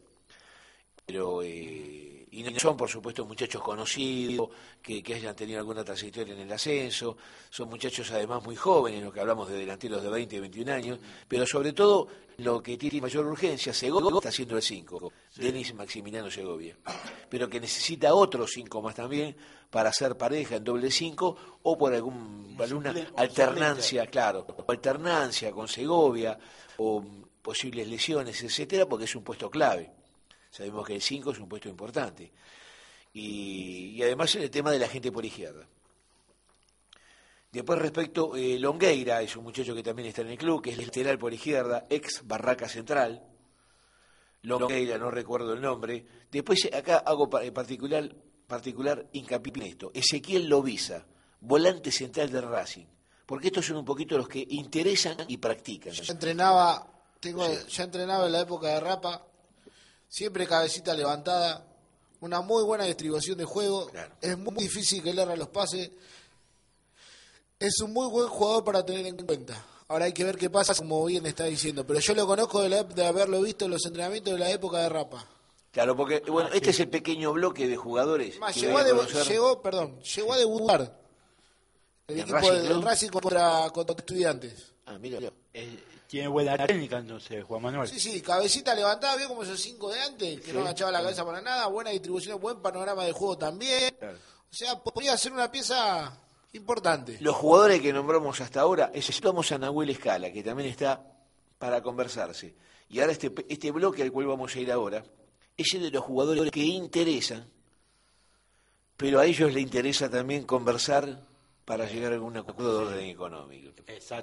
Pero eh, y no son, por supuesto, muchachos conocidos, que, hayan tenido alguna trayectoria en el ascenso, son muchachos además muy jóvenes, lo que hablamos de delanteros de 20 y 21 años, pero sobre todo lo que tiene mayor urgencia, Segovia está haciendo el 5, Denis Maximiliano Segovia, pero que necesita otros 5 más también para hacer pareja en doble 5 o por algún, alguna alternancia, claro, alternancia con Segovia o posibles lesiones, etcétera, porque es un puesto clave. Sabemos que el 5 es un puesto importante. Y, además en el tema de la gente por izquierda. Después respecto, eh, Longueira es un muchacho que también está en el club, que es lateral por izquierda, ex Barraca Central. Longueira, no recuerdo el nombre. Después acá hago eh, particular, particular hincapié en esto. Ezequiel Lobiza, volante central del Racing. Porque estos son un poquito los que interesan y practican. Ya entrenaba, tengo, ya entrenaba en la época de Rapa, siempre cabecita levantada, una muy buena distribución de juego, es muy difícil que le erre los pases, es un muy buen jugador para tener en cuenta. Ahora hay que ver qué pasa, como bien está diciendo, pero yo lo conozco de, de haberlo visto en los entrenamientos de la época de Rapa. Claro, porque bueno, este es el pequeño bloque de jugadores. llegó, a llegó, perdón, llegó a debutar el, equipo del Racing contra, contra estudiantes. Ah, mira. Eh, tiene buena técnica entonces, Juan Manuel. Sí, sí, cabecita levantada, vio como esos cinco de antes, que no agachaba la cabeza para nada, buena distribución, buen panorama de juego también. O sea, podría ser una pieza importante. Los jugadores que nombramos hasta ahora, necesitamos a Nahuel Escala, que también está para conversarse. Y ahora este, este bloque al cual vamos a ir ahora, es el de los jugadores que interesan, pero a ellos les interesa también conversar para llegar a algún acuerdo de orden económico.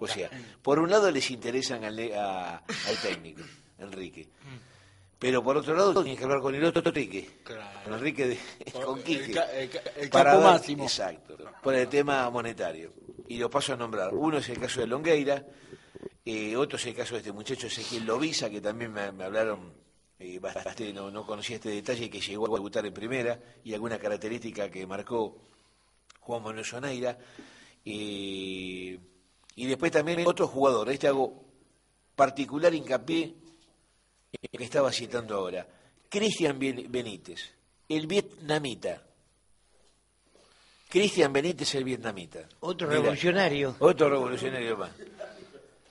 O sea, por un lado les interesan al, al técnico, Enrique. Pero por otro lado tienen que hablar con el otro Enrique, con Enrique de, con Quique, el, para máximo. Exacto, por el tema monetario. Y lo paso a nombrar. Uno es el caso de Longueira, eh, otro es el caso de este muchacho Ezequiel Loviza, que también me, hablaron eh, bastante, no, no conocía este detalle, que llegó a debutar en primera y alguna característica que marcó Juan Manuel Soneira. y después también otro jugador, este hago particular hincapié que estaba citando ahora, Cristian Benítez, el vietnamita. Cristian Benítez, el vietnamita. Otro revolucionario. Otro revolucionario más.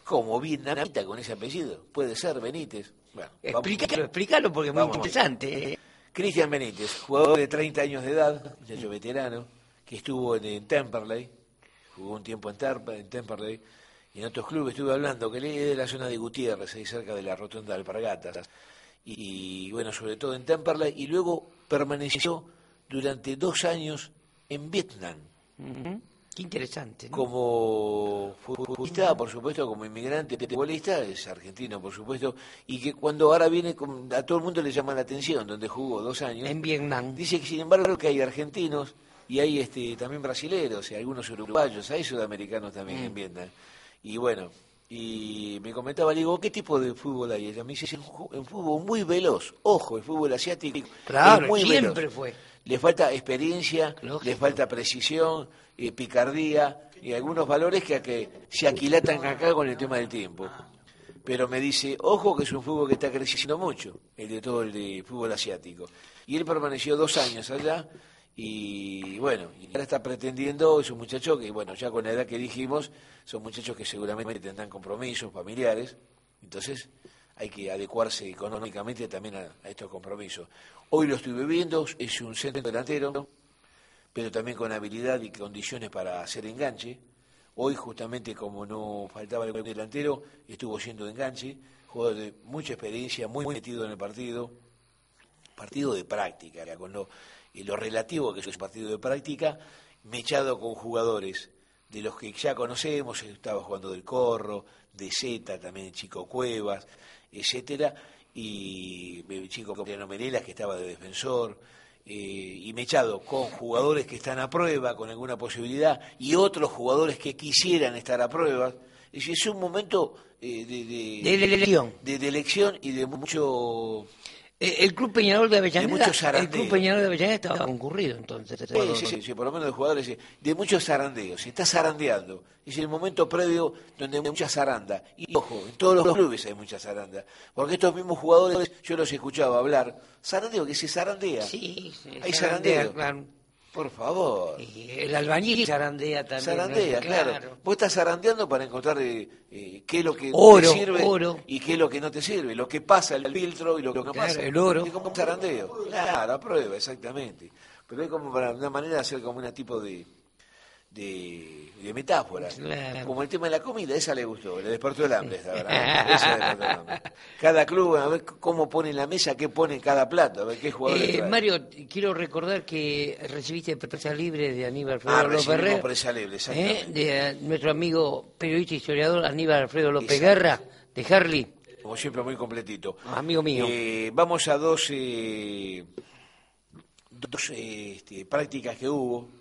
¿Cómo vietnamita con ese apellido? Puede ser Benítez. Bueno, explícalo, explícalo porque es muy interesante. Cristian Benítez, jugador de 30 años de edad, muchacho veterano, que estuvo en, Temperley, jugó un tiempo en, en Temperley, y en otros clubes estuve hablando, que él es de la zona de Gutiérrez, ahí cerca de la rotonda de Alpargatas, y, bueno, sobre todo en Temperley, y luego permaneció durante dos años en Vietnam. Qué interesante. ¿no? como futbolista, por supuesto, como inmigrante futbolista, es argentino, por supuesto, y que cuando ahora viene, a todo el mundo le llama la atención, donde jugó dos años, En Vietnam. dice que sin embargo que hay argentinos y hay este también brasileros y algunos uruguayos, hay sudamericanos también Mm. en Vietnam. Y bueno, y me comentaba, le digo, ¿qué tipo de fútbol hay? Ella me dice, es un, fútbol muy veloz, ojo, el fútbol asiático Claro, es muy siempre veloz. fue. Le falta experiencia, Lógico. le falta precisión, eh, picardía y algunos valores que, que se aquilatan acá con el tema del tiempo. Pero me dice, ojo que es un fútbol que está creciendo mucho, el de todo el de fútbol asiático. Y él permaneció dos años allá y bueno, y ahora está pretendiendo, es un muchacho que, bueno, ya con la edad que dijimos, son muchachos que seguramente tendrán compromisos familiares, entonces hay que adecuarse económicamente también a, estos compromisos. Hoy lo estoy viendo, es un centro delantero, pero también con habilidad y condiciones para hacer enganche. Hoy justamente como no faltaba el delantero, estuvo siendo enganche, jugador de mucha experiencia, muy metido en el partido, partido de práctica, con lo, y lo relativo que es un partido de práctica, mechado con jugadores de los que ya conocemos, estaba jugando del Corro, de Zeta, también Chico Cuevas, etcétera, y el chico Copiano Menelas que estaba de defensor, eh, y mechado con jugadores que están a prueba, con alguna posibilidad, y otros jugadores que quisieran estar a prueba. Es es un momento eh, de, De elección. de, de elección y de mucho Eh, El Club Peñarol de Avellaneda. el. Club Peñarol de Avellaneda estaba concurrido entonces. Sí, sí, sí, sí, por lo menos de jugadores, sí, de muchos zarandeos, se está zarandeando. Es el momento previo donde hay mucha zaranda. Y ojo, en todos los clubes hay mucha zaranda. Porque estos mismos jugadores, yo los escuchaba hablar, zarandeo, que se zarandea. Sí, sí, Hay zarandeo. claro. Por favor. Y el albañil zarandea también. Zarandea, ¿no? claro. Vos estás zarandeando para encontrar eh, eh, qué es lo que Oro, te sirve oro. y qué es lo que no te sirve, lo que pasa el filtro y lo que no Claro, pasa. el oro. Es como un zarandeo. Claro, a prueba, exactamente. Pero es como para una manera de hacer como un tipo de, de, de metáfora. Claro. Como el tema de la comida, esa le gustó, le despertó el hambre, esta verdad. Esa le despertó el hambre. Cada club, a ver cómo pone en la mesa, qué pone en cada plato, a ver qué jugador Eh, Mario, quiero recordar que recibiste presa libre de Aníbal Alfredo Ah, López Guerra, presa libre, eh, exactamente. de eh, nuestro amigo periodista historiador Aníbal Alfredo López Exacto. Guerra, de Harley, Como siempre, muy completito. amigo mío. Eh, vamos a dos, eh, dos este, prácticas que hubo.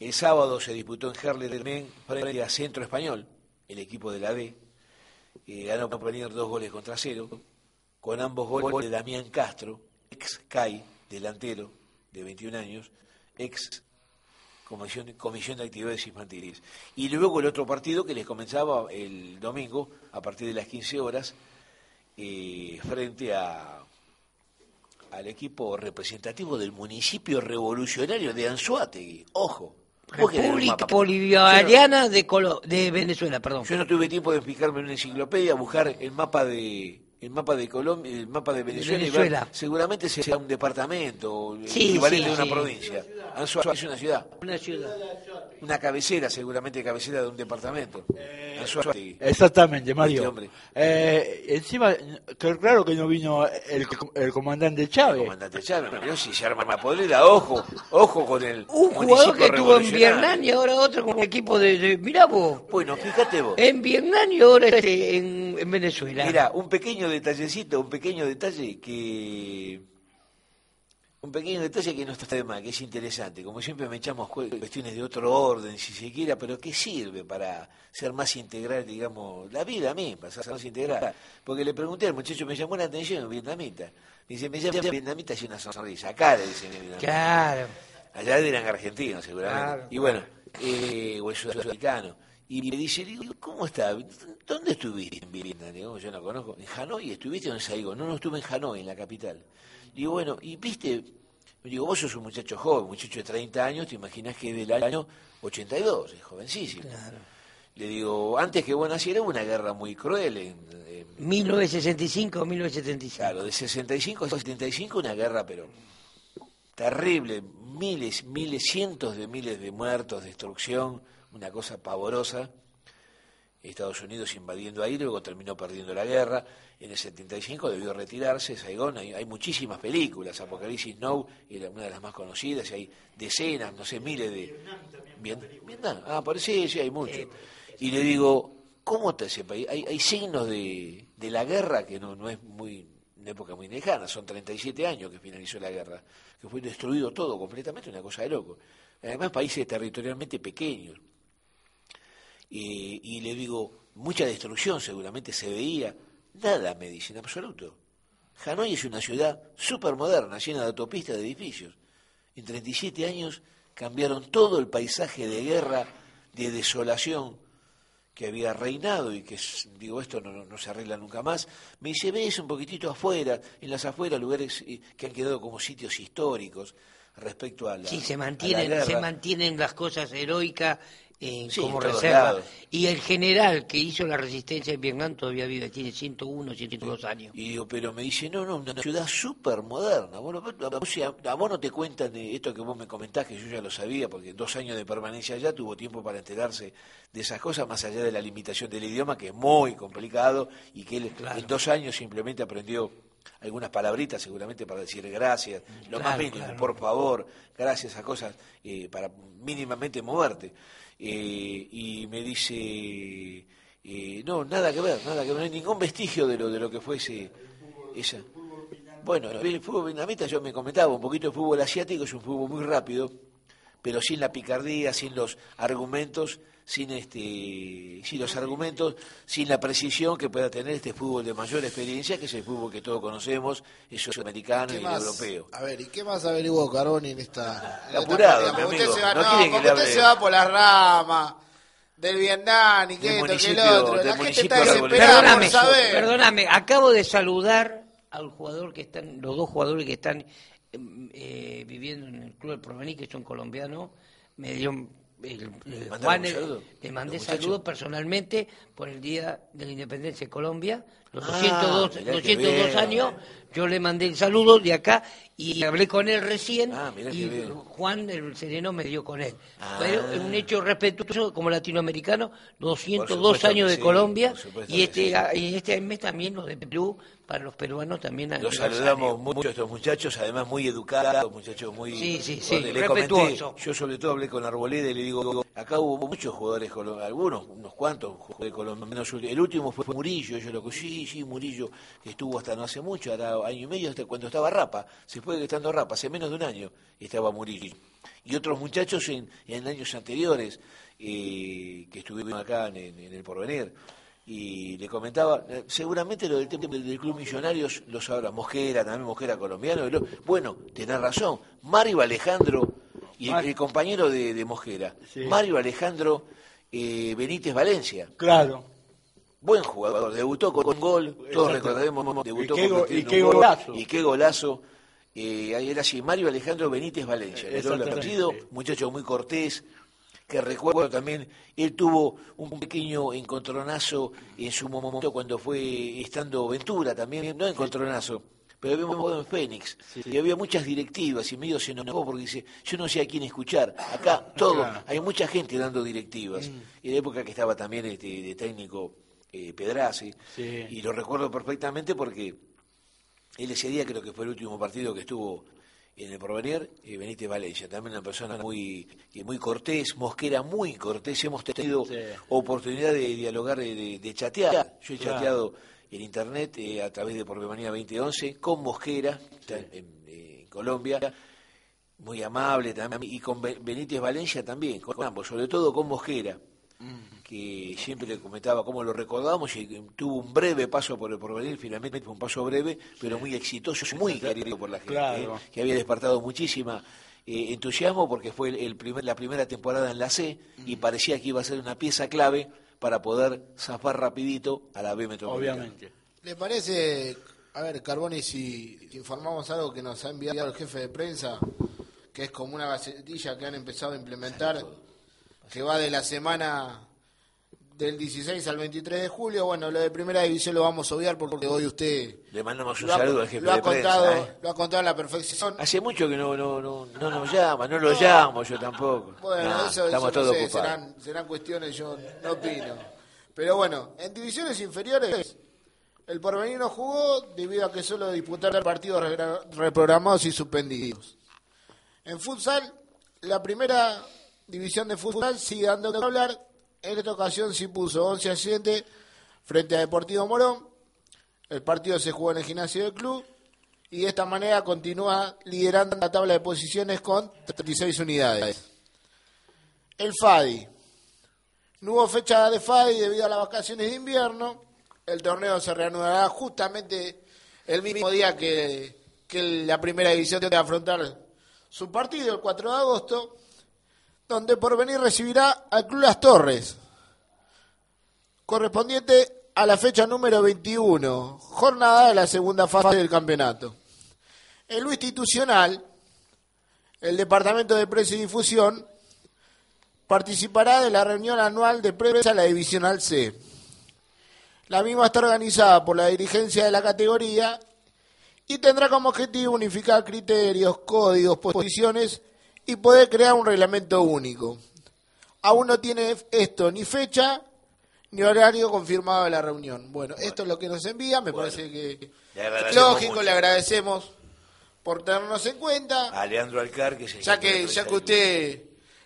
El sábado se disputó en Harley del frente a Centro Español, el equipo de la. Eh, ganó Compañero dos goles contra cero, con ambos goles de Damián Castro, ex CAI, delantero de 21 años, ex Comisión, de Actividades Infantiles. Y luego el otro partido que les comenzaba el domingo a partir de las 15 horas eh, frente al equipo representativo del municipio revolucionario de Anzuategui. Ojo. República. Bolivariana de, Colo- de Venezuela, perdón. Yo no tuve tiempo de fijarme en una enciclopedia, buscar el mapa de el mapa de Colombia, el mapa de Venezuela, Venezuela. seguramente sea un departamento, o el Sí, equivalente sí, de una sí. provincia. Es una ciudad, Una ciudad. una cabecera, seguramente cabecera de un departamento. Anzoátegui. Exactamente, Este Mario. hombre. Eh, encima, claro que no vino el, el comandante El Chávez. comandante Chávez, pero si se arma una podrida, ojo, ojo con el Un jugador que estuvo en. Vietnam y ahora otro con el equipo de... de mirá vos, Bueno, fíjate vos. en Vietnam y ahora este, en, en Venezuela. Mira, un pequeño detallecito, un pequeño detalle que. Un pequeño detalle que no está de más, que es interesante. Como siempre me echamos cu- cuestiones de otro orden, si se quiera, pero que sirve para ser más integral, digamos, la vida misma, ser más integral. Porque le pregunté al muchacho, me llamó la atención, un vietnamita. Me dice, me llama vietnamita y una sonrisa. Acá le dicen vietnamita. Claro. Allá eran argentinos, seguramente. Claro. y bueno, eh, o el sudamericano. Y me dice, digo, ¿cómo está? ¿Dónde estuviste en Vietnam? Digo, yo no conozco. ¿En Hanoi estuviste o en Saigon? No, no estuve en Hanoi, en la capital. Digo, bueno, y viste, digo, vos sos un muchacho joven, un muchacho de 30 años, te imaginás que es del año 82, es jovencísimo. Le digo, antes que vos nacieras hubo una guerra muy cruel en, en 1965 1975. Claro, de 65 a 75 una guerra, pero terrible, miles, miles, cientos de miles de muertos, destrucción, una cosa pavorosa. Estados Unidos invadiendo ahí, luego terminó perdiendo la guerra. En el 75 debió retirarse. Saigón, hay, hay muchísimas películas. Apocalipsis Now era una de las más conocidas. Y hay decenas, no sé, miles de. Bien, Vietnam. Ah, parece sí, hay mucho. Y le digo, ¿cómo está ese país? Hay, hay signos de, de la guerra que no, no es muy una época muy lejana, son 37 años que finalizó la guerra, que fue destruido todo completamente, una cosa de loco. Además, países territorialmente pequeños. Y, y le digo, mucha destrucción seguramente se veía, nada me dice en absoluto. Hanoi es una ciudad súper moderna, llena de autopistas, de edificios. En 37 años cambiaron todo el paisaje de guerra, de desolación que había reinado y que, digo, esto no, se arregla nunca más. Me dice, ves un poquitito afuera, en las afueras, lugares eh, que han quedado como sitios históricos respecto a la Sí, se la mantienen, guerra. se mantienen las cosas heroicas eh, Sí, como reserva. lados. Y el general que hizo la resistencia en Vietnam todavía vive, tiene 101, 102 años. Y digo, pero me dice, no, no, una ciudad súper moderna. Bueno, a, vos, a vos no te cuentan de esto que vos me comentás, que yo ya lo sabía, porque dos años de permanencia allá tuvo tiempo para enterarse de esas cosas, más allá de la limitación del idioma, que es muy complicado, y que él Claro. en dos años simplemente aprendió algunas palabritas seguramente para decir gracias, lo más mínimo, claro. por favor, gracias a cosas eh, para mínimamente moverte. Eh, y me dice, eh, no, nada que ver, nada que ver, no hay ningún vestigio de lo, de lo que fuese esa. Bueno, el fútbol vietnamita, yo me comentaba, un poquito de fútbol asiático es un fútbol muy rápido, pero sin la picardía, sin los argumentos, sin este, sin los argumentos, sin la precisión que pueda tener este fútbol de mayor experiencia, que es el fútbol que todos conocemos, el sudamericano y ¿Qué el más? europeo. A ver, ¿y qué más averiguó Carboni en esta, en Apurado, mi amigo. Usted se va, No no, que usted se va por las ramas del Vietnam y que esto, que el otro. La gente está de desesperada Perdóname, por saber. perdóname, acabo de saludar al jugador que están, los dos jugadores que están em, eh, viviendo en el Club del Porvenir, que son colombianos, me dio el, el- ¿Mandaron Juan, eh, le mandé saludos personalmente por el Día de la Independencia de Colombia, los Ah, 202, mirá qué 202 bien. años, yo le mandé el saludo de acá y hablé con él recién Ah, y. Juan el sereno me dio con él. Ah. Pero es un hecho respetuoso como latinoamericano, 202 supuesto años de sí, Colombia y este sí. ah, y este mes también los de Perú para los peruanos también Los saludamos mucho a estos muchachos, además muy educados, muchachos muy... Sí, sí, sí, le comenté, yo sobre todo hablé con Arboleda y le digo, acá hubo muchos jugadores colombianos, algunos, unos cuantos jugadores colombianos, el último fue Murillo, yo lo que sí, sí, Murillo, que estuvo hasta no hace mucho, hará año y medio, hasta cuando estaba Rapa, se fue estando Rapa, hace menos de un año estaba Murillo. Y otros muchachos en, en años anteriores, eh, que estuvieron acá en, en el Porvenir, y le comentaba, eh, seguramente lo del tema del, Club Millonarios lo sabrá Mosquera, también Mosquera colombiano. y lo- bueno, tenés razón, Mario Alejandro, y el, Mar- el compañero de, de Mosquera, Sí. Mario Alejandro eh, Benítez Valencia, Claro. buen jugador, debutó con un gol, todos Exacto. recordemos, debutó Y qué y qué un gol, golazo. y qué golazo. Eh, ahí era así, Mario Alejandro Benítez Valencia, el doble Exactamente. apellido, muchacho muy cortés, que recuerdo también, él tuvo un pequeño encontronazo en su momento cuando fue estando Ventura también, no encontronazo, pero había un juego en Fénix, y había muchas directivas, y medio se enojó porque dice, yo no sé a quién escuchar, acá todo, hay mucha gente dando directivas, en la época que estaba también este, de técnico eh, Pedrazi, Sí. y lo recuerdo perfectamente porque él ese día creo que fue el último partido que estuvo en el porvenir, eh, Benítez Valencia, también una persona muy eh, muy cortés, Mosquera muy cortés, hemos tenido Sí. oportunidad de dialogar, de, de- chatear, yo he Claro. chateado en internet eh, a través de Porvenir 2011 con Mosquera, en, en Colombia, muy amable también, y con Be- Benítez Valencia también, con ambos, sobre todo con Mosquera, que siempre le comentaba cómo lo recordábamos y tuvo un breve paso por el porvenir, finalmente fue un paso breve, pero muy exitoso, muy querido por la gente, Claro. ¿eh? que había despertado muchísima eh, entusiasmo porque fue el, el primer, la primera temporada en la C y parecía que iba a ser una pieza clave para poder zafar rapidito a la B Metropolitana. Obviamente. ¿Le parece, a ver, Carboni, si, si informamos algo que nos ha enviado el jefe de prensa, que es como una gacetilla que han empezado a implementar, que va de la semana del 16 al 23 de julio? Bueno, lo de primera división lo vamos a obviar porque hoy usted Le mandamos un lo ha, saludo al jefe lo ha de prensa. contado, ¿eh? lo ha contado a la perfección. Hace mucho que no, no, no, no nos llama, no lo llamo yo tampoco. Bueno, Nah, eso, estamos eso no todos sé, ocupados. serán, serán cuestiones, yo no opino. Pero bueno, en divisiones inferiores, el porvenir no jugó debido a que solo disputaron partidos reprogramados y suspendidos. En futsal, la primera división de futsal sigue dando que hablar. En esta ocasión se puso 11 a 7 frente a Deportivo Morón. El partido se jugó en el gimnasio del club y de esta manera continúa liderando la tabla de posiciones con 36 unidades. El FADI. No hubo fecha de FADI debido a las vacaciones de invierno. El torneo se reanudará justamente el mismo día que, que la primera división debe afrontar su partido, el 4 de agosto, donde por venir recibirá al Club Las Torres, correspondiente a la fecha número 21, jornada de la segunda fase del campeonato. En lo institucional, el Departamento de Prensa y Difusión participará de la reunión anual de prensa de la Divisional C. La misma está organizada por la dirigencia de la categoría y tendrá como objetivo unificar criterios, códigos, posiciones y poder crear un reglamento único. Aún no tiene esto ni fecha ni horario confirmado de la reunión. Bueno, esto es lo que nos envía, me parece que Le es lógico, mucho. le agradecemos por tenernos en cuenta. A Leandro Alcar, que es el Ya que, ya que usted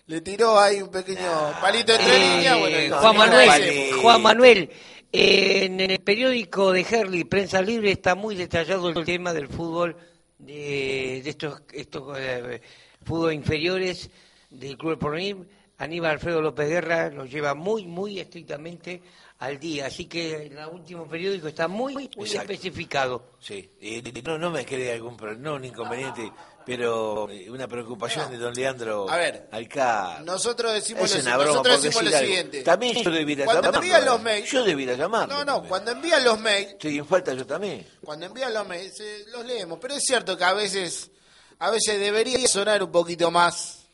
le tiró ahí un pequeño palito entre Eh, líneas, bueno, Juan Manuel. Juan Manuel, eh, en el periódico de Herley, Prensa Libre, está muy detallado el tema del fútbol, de, de estos, estos eh, fútbol inferiores del Club Porvenir. Aníbal Alfredo López Guerra lo lleva muy, muy estrictamente al día. Así que en el último periódico está muy, muy Exacto. especificado. Sí, eh, no, no me cree algún no un inconveniente, pero eh, una preocupación de don Leandro A ver, Alcar. Nosotros decimos, es lo, una broma, nosotros decimos lo siguiente. También yo debiera Cuando envían los mails- Yo debiera llamarlo. No, no, cuando envían los mails, Estoy en falta yo también. cuando envían los mails, eh, los leemos. Pero es cierto que a veces, a veces debería sonar un poquito más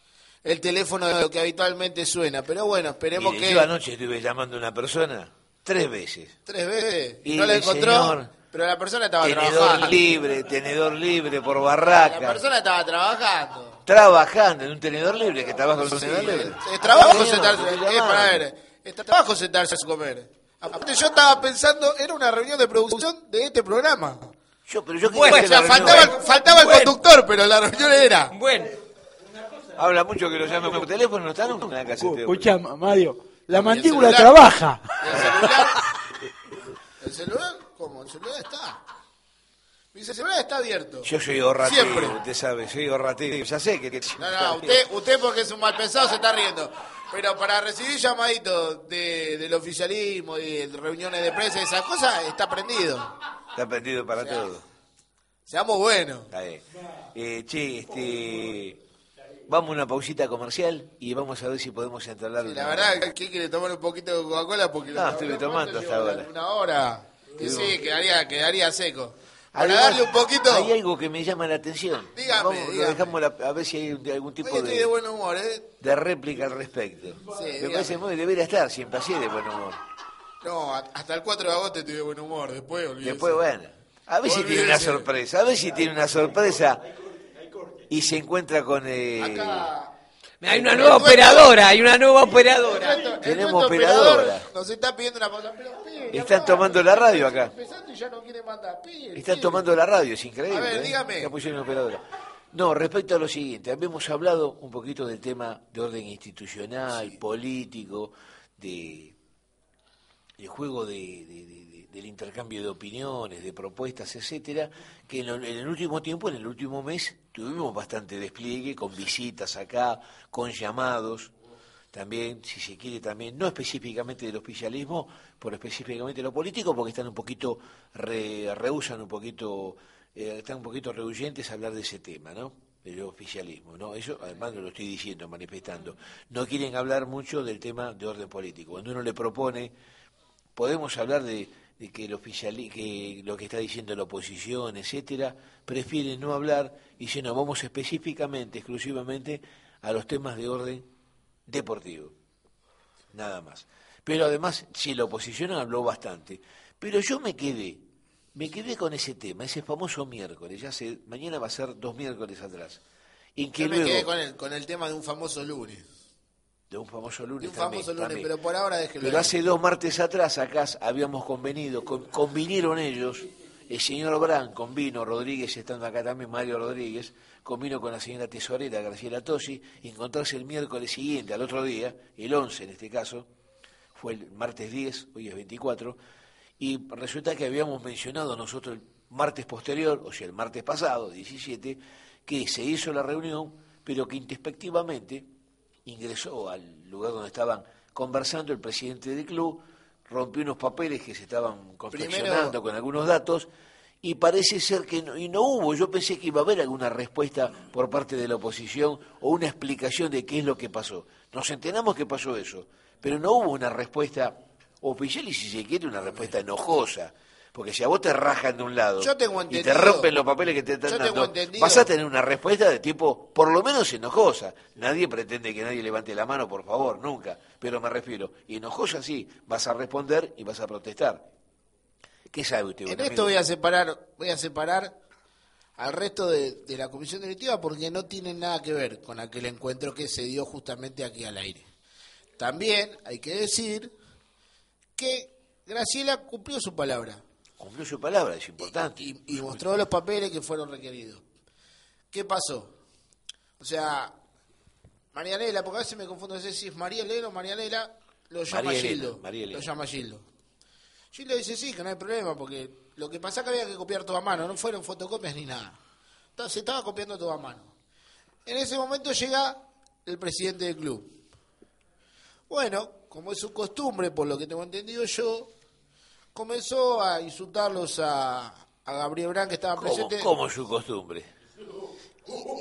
el teléfono de lo que habitualmente suena. Pero bueno, esperemos Mire, que yo anoche estuve llamando a una persona tres veces. tres veces Y, no la encontró, señor, pero la persona estaba Tenedor trabajando. libre, tenedor libre por La barraca. persona estaba trabajando. Trabajando en un tenedor libre que trabaja en un tenedor libre. es, trabajo sentarse, para llamando. ver, es trabajo sentarse a comer. Aparte yo estaba pensando, era una reunión de producción de este programa. Yo, pero yo Bueno, que la faltaba, reunión- faltaba el conductor, pero la reunión era. Bueno, Habla mucho que lo llame por teléfono, no está nunca en la casa. este. Escucha, Mario, la ¿Y mandíbula celular? trabaja. ¿El celular? ¿El celular? ¿Cómo? ¿El celular está? Mi celular está abierto. Yo soy ahorrativo, Siempre. usted sabe, soy ahorrativo. Ya sé que... No, no, usted, usted porque es un mal pensado se está riendo. Pero para recibir llamaditos de, del oficialismo, de reuniones de prensa, esas cosas, está prendido. Está perdido para todo. Seamos buenos. Eh, che, este... Vamos a una pausita comercial y vamos a ver si podemos entablar una- la verdad, ¿quién quiere tomar un poquito de Coca-Cola? Porque No, estuve tomando ¿cuánto hasta ahora. Una hora. Y sí, quedaría, quedaría seco. Para Además, darle un poquito. Hay algo que me llama la atención. Dígame, Vamos, dígame. dejamos la- a ver si hay algún Hoy tipo estoy de de, buen humor, ¿eh? de réplica al respecto. me dígame. parece muy... Debería estar siempre así de buen humor. No, hasta el 4 de agosto estoy de buen humor. Después, olvídese. Después, bueno, a ver si tiene una sorpresa, a ver si tiene una sorpresa y se encuentra con... Eh, Acá. hay una nueva operadora, hay una nueva operadora. El Tenemos el operadora. operador Nos está pidiendo una. Pero, pibe, Están tomando la radio acá. Empezando y ya no quiere mandar. Pibe, Están tomando la radio, es increíble. A ver, ¿eh? dígame. Operadora. No, respecto a lo siguiente, habíamos hablado un poquito del tema de orden institucional, político, de el juego de, de- de- de- del intercambio de opiniones, de propuestas, etcétera, que en, lo- en el último tiempo, en el último mes, tuvimos bastante despliegue, con visitas acá, con llamados, también, si se quiere, también, no específicamente del oficialismo, pero específicamente de lo político, porque están un poquito, re, rehusan un poquito, eh, están un poquito rehuyentes a hablar de ese tema, ¿no? Del oficialismo, ¿no? Eso, además, no lo estoy diciendo, manifestando. No quieren hablar mucho del tema de orden político. Cuando uno le propone, podemos hablar de, de que, el oficiali- que lo que está diciendo la oposición, etcétera, prefieren no hablar y dicen, no, vamos específicamente, exclusivamente a los temas de orden deportivo. Nada más. Pero además, sí, la oposición habló bastante. Pero yo me quedé, me quedé con ese tema, ese famoso miércoles, ya sé, mañana va a ser dos miércoles atrás, en que Yo me luego... quedé con el, con el tema de un famoso lunes. De un famoso lunes. De un también, famoso lunes, también. pero por ahora déjelo. Pero hace dos martes atrás acá habíamos convenido, con- convinieron ellos, el señor Brand convino, Rodríguez estando acá también, Mario Rodríguez, convino con la señora tesorera Graciela Tosi, encontrarse el miércoles siguiente, al otro día, el 11 en este caso, fue el martes 10, hoy es 24, y resulta que habíamos mencionado nosotros el martes posterior, o sea, el martes pasado, 17, que se hizo la reunión, pero que introspectivamente ingresó al lugar donde estaban conversando el presidente del club, rompió unos papeles que se estaban confeccionando Primero- con algunos datos y parece ser que no, y no hubo, yo pensé que iba a haber alguna respuesta por parte de la oposición o una explicación de qué es lo que pasó. Nos enteramos que pasó eso, pero no hubo una respuesta oficial y si se quiere una respuesta enojosa. Porque si a vos te rajan de un lado Yo tengo y te rompen los papeles que te están yo dando, vas a tener una respuesta de tipo, por lo menos enojosa. Nadie pretende que nadie levante la mano, por favor, nunca. Pero me refiero, enojosa sí, vas a responder y vas a protestar. ¿Qué sabe usted? En esto voy a separar, voy a separar al resto de, de la comisión directiva porque no tiene nada que ver con aquel encuentro que se dio justamente aquí al aire. También hay que decir que Graciela cumplió su palabra Cumplió su palabra, es importante. y, y mostró los papeles que fueron requeridos. ¿Qué pasó? O sea, Marianela, porque a veces me confundo, no sé si es María Elena o Marianela, lo llama María Gildo. María Elena. Lo llama Gildo. Gildo dice sí, que no hay problema, porque lo que pasa es que había que copiar todo a mano, no fueron fotocopias ni nada. Entonces, se estaba copiando todo a mano. En ese momento llega el presidente del club. Bueno, como es su costumbre, por lo que tengo entendido yo, comenzó a insultarlos a, a Gabriel Brand, que estaba ¿Cómo, presente. cómo es su costumbre?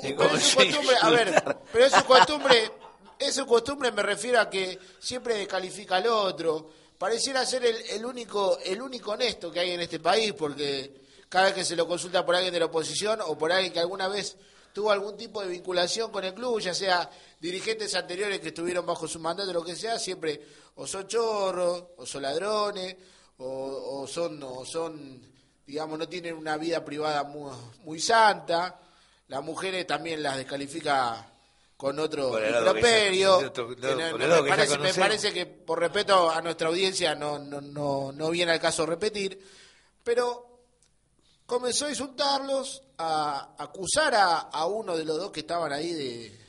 Y Pero es su costumbre, a ver, pero es su costumbre, es su costumbre me refiero a que siempre descalifica al otro. Pareciera ser el, el único, el único honesto que hay en este país, porque cada vez que se lo consulta por alguien de la oposición o por alguien que alguna vez tuvo algún tipo de vinculación con el club, ya sea dirigentes anteriores que estuvieron bajo su mandato, lo que sea, siempre o son chorros, o son ladrones, o, o son, o son, digamos, no tienen una vida privada muy, muy santa. Las mujeres también las descalifica con otro improperio. me, parece, que por respeto a nuestra audiencia no, no, no, no viene al caso repetir, pero comenzó a insultarlos, a acusar a, a uno de los dos que estaban ahí, de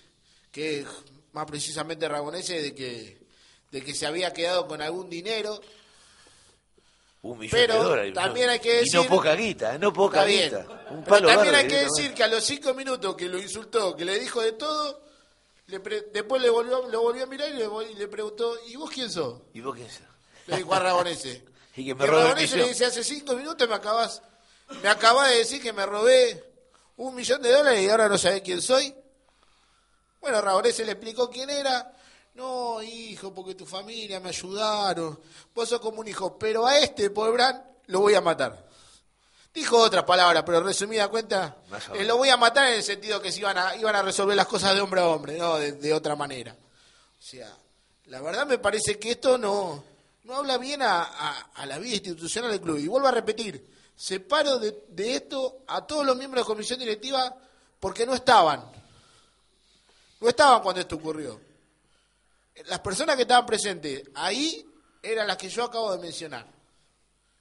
que es más precisamente Ragonese, de que, de que se había quedado con algún dinero. Un millón Pero de dólares. también no. hay que Y no decir- poca guita, no poca guita. Un Pero también hay que directamente. decir que a los cinco minutos que lo insultó, que le dijo de todo, le pre- después le volvió, lo volvió a mirar y le, vol- y le preguntó, ¿y vos quién sos? ¿Y vos quién sos? Le dijo a Ragonese. Y que me le dice, hace cinco minutos me acabas, me acabas de decir que me robé un millón de dólares y ahora no sabés quién soy. Bueno, Ragonese le explicó quién era. No, hijo, porque tu familia me ayudaron. Vos sos como un hijo, pero a este, por Bran, lo voy a matar. Dijo otras palabras, pero resumida cuenta, eh, lo voy a matar en el sentido que se iban a, iban a resolver las cosas de hombre a hombre, no de, de otra manera. O sea, la verdad me parece que esto no, no habla bien a, a- a la vida institucional del club. Y vuelvo a repetir, separo de, de esto a todos los miembros de la comisión directiva porque no estaban. No estaban cuando esto ocurrió. Las personas que estaban presentes ahí eran las que yo acabo de mencionar.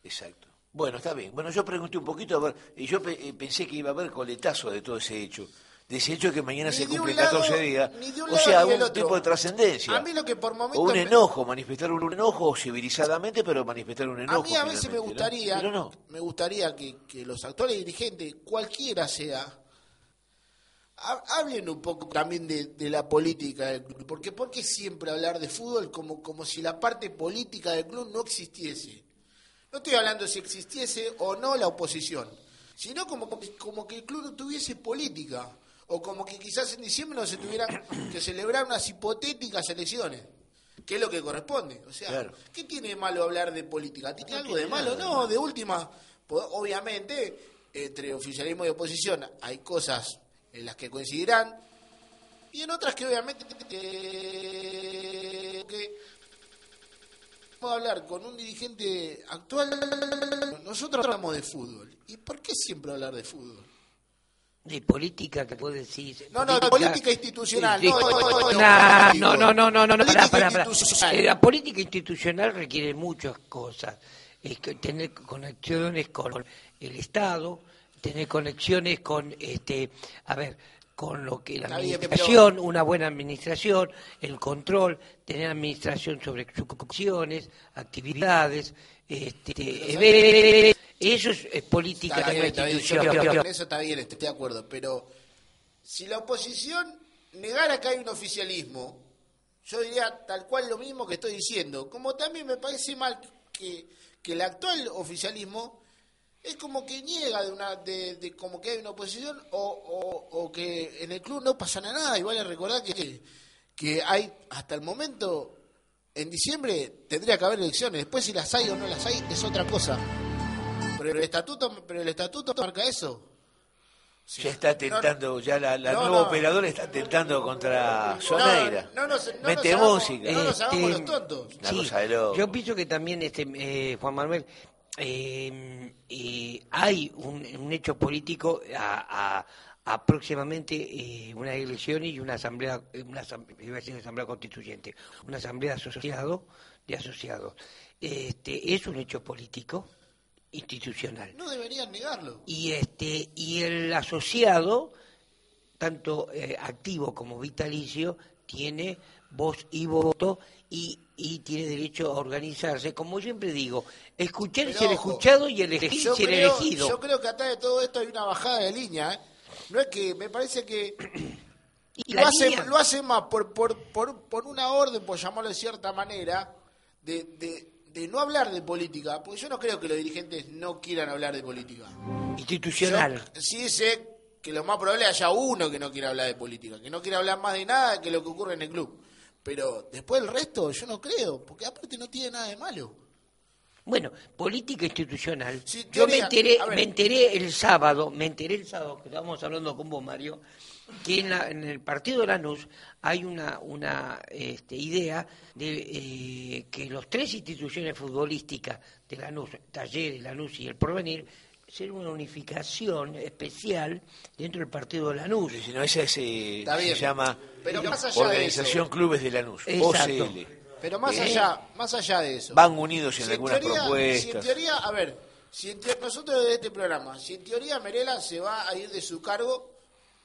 Exacto. Bueno, está bien. Bueno, yo pregunté un poquito, a ver, y yo pe- eh, pensé que iba a haber coletazo de todo ese hecho. De ese hecho que mañana Ni se un cumplen lado, 14 días. ni de un O lado sea, algún otro. tipo de trascendencia. A mí lo que por O momentos un me- enojo, manifestar un enojo civilizadamente, pero manifestar un enojo. A mí a veces me gustaría, no. me gustaría que, que los actuales dirigentes, cualquiera sea, hablen un poco también de, de la política del club. Porque ¿por qué siempre hablar de fútbol como, como si la parte política del club no existiese? No estoy hablando si existiese o no la oposición, sino como, como que el club no tuviese política. O como que quizás en diciembre no se tuvieran que celebrar unas hipotéticas elecciones. Que es lo que corresponde. O sea, Claro. ¿qué tiene de malo hablar de política? ¿Tiene algo de malo? No, de última, obviamente, entre oficialismo y oposición hay cosas en las que coincidirán y en otras que obviamente que, vamos a hablar con un dirigente actual. Nosotros hablamos de fútbol. ¿Y por qué siempre hablar de fútbol? De política que puede decir. No, no, de política institucional, no, no, no, no, no, no, no, pará, pará, pará. Eh, La política institucional requiere muchas cosas. Es que tener conexiones con el Estado, tener conexiones con, este, a ver, con lo que la administración, una buena administración, el control, tener administración sobre sus acciones, actividades, este, eventos. Eso es, es política Está bien, de yo con eso está bien, estoy de acuerdo, pero si la oposición negara que hay un oficialismo, yo diría tal cual lo mismo que estoy diciendo, como también me parece mal que, que el actual oficialismo es como que niega de una de, de como que hay una oposición o, o, o que en el club no pasa nada y vale recordar que, que hay hasta el momento en diciembre tendría que haber elecciones después si las hay o no las hay es otra cosa pero el estatuto pero el estatuto marca eso Ya está tentando, ya la, la No, nueva no. operadora está tentando contra Soneira. no nos- no Mete música. no nos hagamos Este, los tontos. Sí, cosa de loco. yo pienso que también, este, eh, Juan Manuel, eh, eh, hay un, un hecho político a, a- a próximamente eh, una elección y una asamblea, una asamblea, iba a decir asamblea constituyente, una asamblea asociado de asociados. Este, es un hecho político institucional no deberían negarlo y este y el asociado tanto eh, activo como vitalicio tiene voz y voto y, y tiene derecho a organizarse como siempre digo escuchar Pero ser ojo, escuchado y elegir creo, elegido yo creo que atrás de todo esto hay una bajada de línea ¿eh? no es que me parece que Y lo la hace, línea- lo hace más por, por, por, por una orden, por llamarlo de cierta manera, de, de, de no hablar de política, porque yo no creo que los dirigentes no quieran hablar de política. institucional Yo sí sé que lo más probable haya uno que no quiera hablar de política, que no quiera hablar más de nada que lo que ocurre en el club. Pero después el resto yo no creo, porque aparte no tiene nada de malo. Bueno, política institucional. Sí, Yo me enteré, me enteré el sábado, me enteré el sábado que estábamos hablando con vos, Mario, que en, la- en el partido de Lanús hay una, una este, idea de eh, que los tres instituciones futbolísticas de Lanús, Talleres, Lanús y el Porvenir, ser una unificación especial dentro del partido de Lanús. Si no, esa es, eh, se llama Pero más allá de Organización Clubes de Lanús, Exacto. OCL. Pero más Bien. allá, más allá de eso. Van unidos en Si algunas teoría- Si en propuestas. teoría, a ver, si en teo- nosotros de este programa, si en teoría Merela se va a ir de su cargo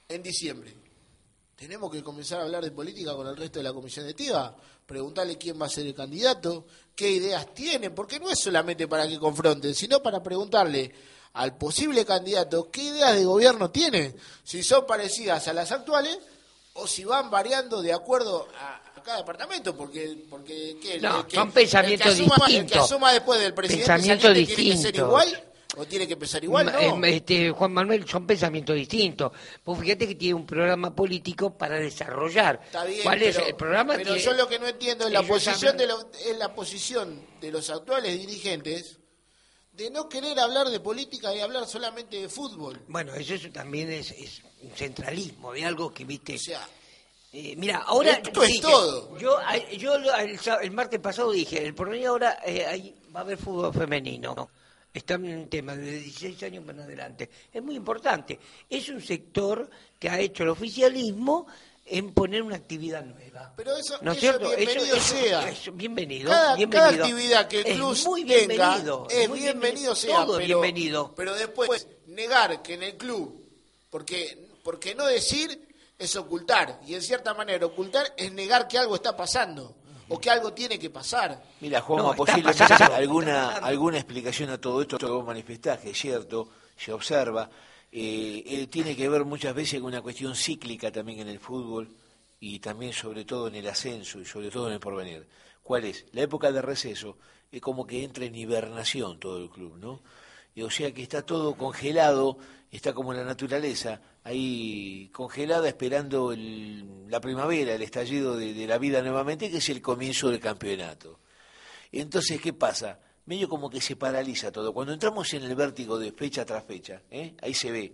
en diciembre, tenemos que comenzar a hablar de política con el resto de la comisión de TIVA, preguntarle quién va a ser el candidato, qué ideas tiene, porque no es solamente para que confronten, sino para preguntarle al posible candidato qué ideas de gobierno tiene, si son parecidas a las actuales o si van variando de acuerdo a, cada departamento, porque porque ¿qué? No, El que- son pensamientos el que asuma- El que distintos. asuma después del presidente Pensamientos saliente tiene que ser igual o tiene que empezar igual, Ma- ¿no? este, Juan Manuel, son pensamientos distintos. Vos fíjate que tiene un programa político para desarrollar. Está bien, ¿Cuál es el programa? pero tiene- yo lo que no entiendo es la ellos posición hablan- de los, es la posición de los actuales dirigentes de no querer hablar de política y hablar solamente de fútbol. Bueno, eso es- también es, es un centralismo de algo que, viste... O sea, Eh, mira, ahora Esto es todo. Yo, yo lo- el, el martes pasado dije, el porvenir ahora eh, hay- va a haber fútbol femenino. Está en un tema de 16 años para adelante. Es muy importante. Es un sector que ha hecho el oficialismo en poner una actividad nueva. Pero eso- ¿No es eso cierto? bienvenido sea. eso- bienvenido, cada, bienvenido. cada actividad que el Es club muy tenga bienvenido. es muy bienvenido sea, Todo es pero, bienvenido. pero después negar que en el club, porque, porque no decir es ocultar, y en cierta manera ocultar es negar que algo está pasando, o que algo tiene que pasar. Mira, Juanma, No, posiblemente alguna, alguna explicación a todo esto que vos manifestás, que es cierto, se observa, eh, tiene que ver muchas veces con una cuestión cíclica también en el fútbol y también sobre todo en el ascenso y sobre todo en el porvenir. ¿Cuál es? La época de receso es como que entra en hibernación todo el club, ¿no? O sea que está todo congelado, está como la naturaleza, ahí congelada esperando el- la primavera, el estallido de, de la vida nuevamente, que es el comienzo del campeonato. Entonces, ¿qué pasa? Medio como que se paraliza todo. Cuando entramos en el vértigo de fecha tras fecha, ¿eh? ahí se ve.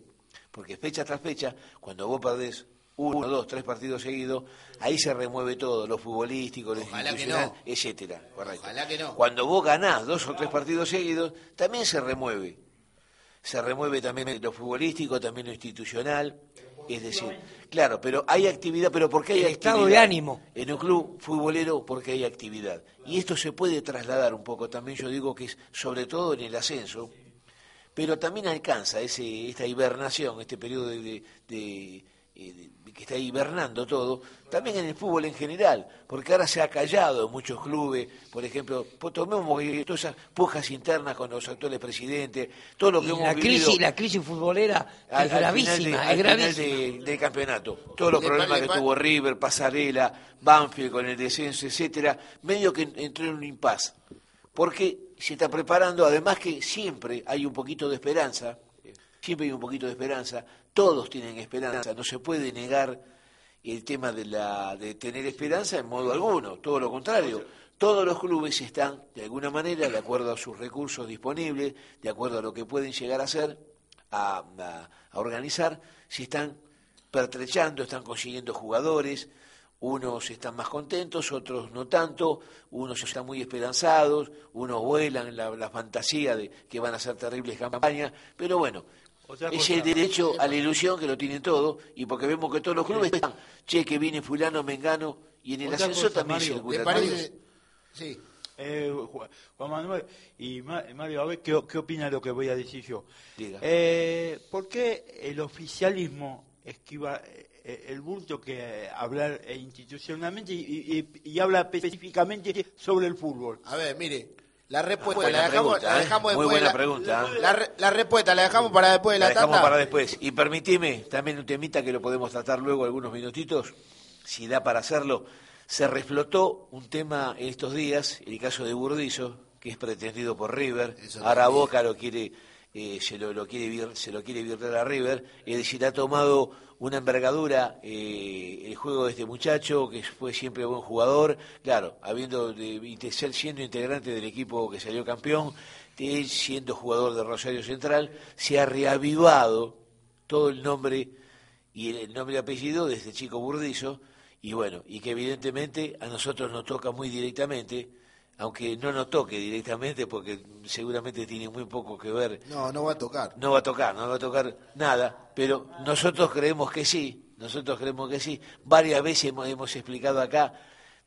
Porque fecha tras fecha, cuando vos perdés uno, dos, tres partidos seguidos, ahí se remueve todo, lo futbolístico, lo Ojalá institucional, no. etcétera. Correcto. Ojalá que no. Cuando vos ganás dos o tres partidos seguidos, también se remueve. se remueve también lo futbolístico, también lo institucional. Es decir, claro, pero hay actividad, pero ¿por qué hay El actividad? estado de ánimo. En un club futbolero porque hay actividad. Y esto se puede trasladar un poco también, yo digo que es sobre todo en el ascenso, pero también alcanza ese, esta hibernación, este periodo de, de- de, eh, de- que está hibernando todo, también en el fútbol en general, porque ahora se ha callado en muchos clubes, por ejemplo, pues tomemos todas esas pujas internas con los actuales presidentes, todo lo que Y hemos la vivido crisis, la crisis futbolera al- es al gravísima, final de- es al final gravísima. de- del campeonato. Todos los Le problemas que tuvo River, Pasarela, Banfield con el descenso, etcétera, medio que entró en un impas. Porque se está preparando, además que siempre hay un poquito de esperanza, siempre hay un poquito de esperanza, todos tienen esperanza, no se puede negar el tema de, la, de tener esperanza en modo alguno, todo lo contrario. Todos los clubes están, de alguna manera, de acuerdo a sus recursos disponibles, de acuerdo a lo que pueden llegar a hacer, a, a- organizar, se están pertrechando, están consiguiendo jugadores, unos están más contentos, otros no tanto, unos están muy esperanzados, unos vuelan la, la fantasía de que van a ser terribles campañas, pero bueno, Otra es cosa. el derecho a la ilusión que lo tienen todos, y porque vemos que todos los clubes están, che, que viene fulano, mengano, y en el Otra ascenso cosa, también Mario, ¿Le circulan parece? Sí. Eh, Ju- Juan Manuel y Ma- Mario, a ver qué, qué opina de lo que voy a decir yo. Diga. Eh, ¿Por qué el oficialismo esquiva eh, el bulto que eh, hablar eh, institucionalmente y, y- y habla específicamente sobre el fútbol? A ver, mire, la respuesta Buena la dejamos, pregunta, la ¿eh? dejamos Muy después. buena de la, pregunta, ¿eh? La, re- la respuesta la dejamos para después de La la, dejamos para después. Y permitime también un temita que lo podemos tratar luego algunos minutitos, si da para hacerlo. Se reflotó un tema en estos días, el caso de Burdizo, que es pretendido por River. Eso Ahora. Boca lo quiere, eh, se lo, lo quiere vir- se lo quiere virtar a River. Es decir, ha tomado una envergadura eh, el juego de este muchacho, que fue siempre buen jugador. Claro, habiendo de, ser siendo integrante del equipo que salió campeón, de siendo jugador de Rosario Central, se ha reavivado todo el nombre y el, el nombre y apellido de este chico Burdizo, y bueno, y que evidentemente a nosotros nos toca muy directamente, aunque no nos toque directamente porque seguramente tiene muy poco que ver, No, no va a tocar. no va a tocar, no va a tocar nada, pero nosotros creemos que sí, nosotros creemos que sí. Varias veces hemos, hemos explicado acá,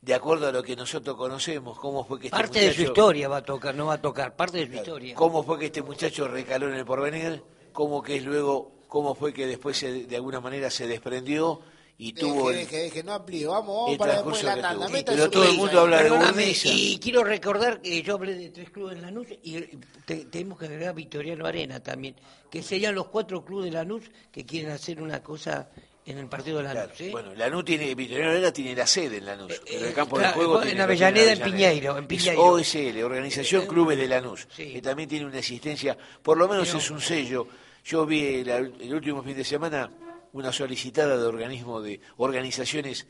de acuerdo a lo que nosotros conocemos, cómo fue que este Parte de su muchacho- historia va a tocar, no va a tocar, parte de su historia. cómo fue que este muchacho recaló en el porvenir, cómo que es luego, cómo fue que después se- de alguna manera se desprendió y tuvo Deje, el, deje, deje, no amplíe. Vamos, vamos para después la tanda. Pero todo el mundo habla de Burdizo. y quiero recordar que yo hablé de tres clubes en Lanús y te- tenemos que agregar Victoriano Arena también, que serían los cuatro clubes de Lanús que quieren hacer una cosa en el partido de Lanús. Claro. Bueno, Lanús tiene, Victoriano Herrera tiene la sede en Lanús, pero el eh, campo de juego en tiene, Avellaneda, en Piñeiro, en Piñeiro. OSL, Organización Clubes de Lanús, Sí. que también tiene una existencia, por lo menos Pero- es un sello. Yo vi el, el último fin de semana una solicitada de organismo de organizaciones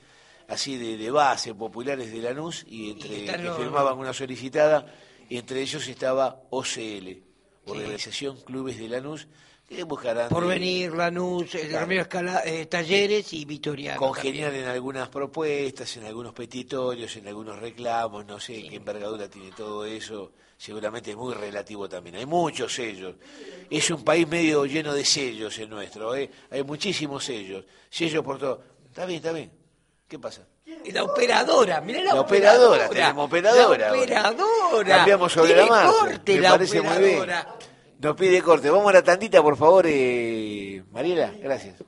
así de, de base populares de Lanús y entre que los- firmaban una solicitada, entre ellos estaba OCL, Organización Clubes de Lanús, que buscarán Porvenir, Lanús. Ramiro Escala, eh, Talleres y Victoriano. congeniar en algunas propuestas, en algunos petitorios, en algunos reclamos, no sé qué envergadura tiene todo eso, seguramente es muy relativo también. Hay muchos sellos. Es un país medio lleno de sellos el nuestro, ¿eh? hay muchísimos sellos, sellos por todo. Está bien, está bien. ¿Qué pasa? La operadora, mirá la, La operadora, tenemos operadora La operadora. Cambiamos sobre Tiene la marcha. corte Me la parece muy bien. operadora. Nos pide corte. Vamos a la tandita, por favor, eh, Mariela. Gracias.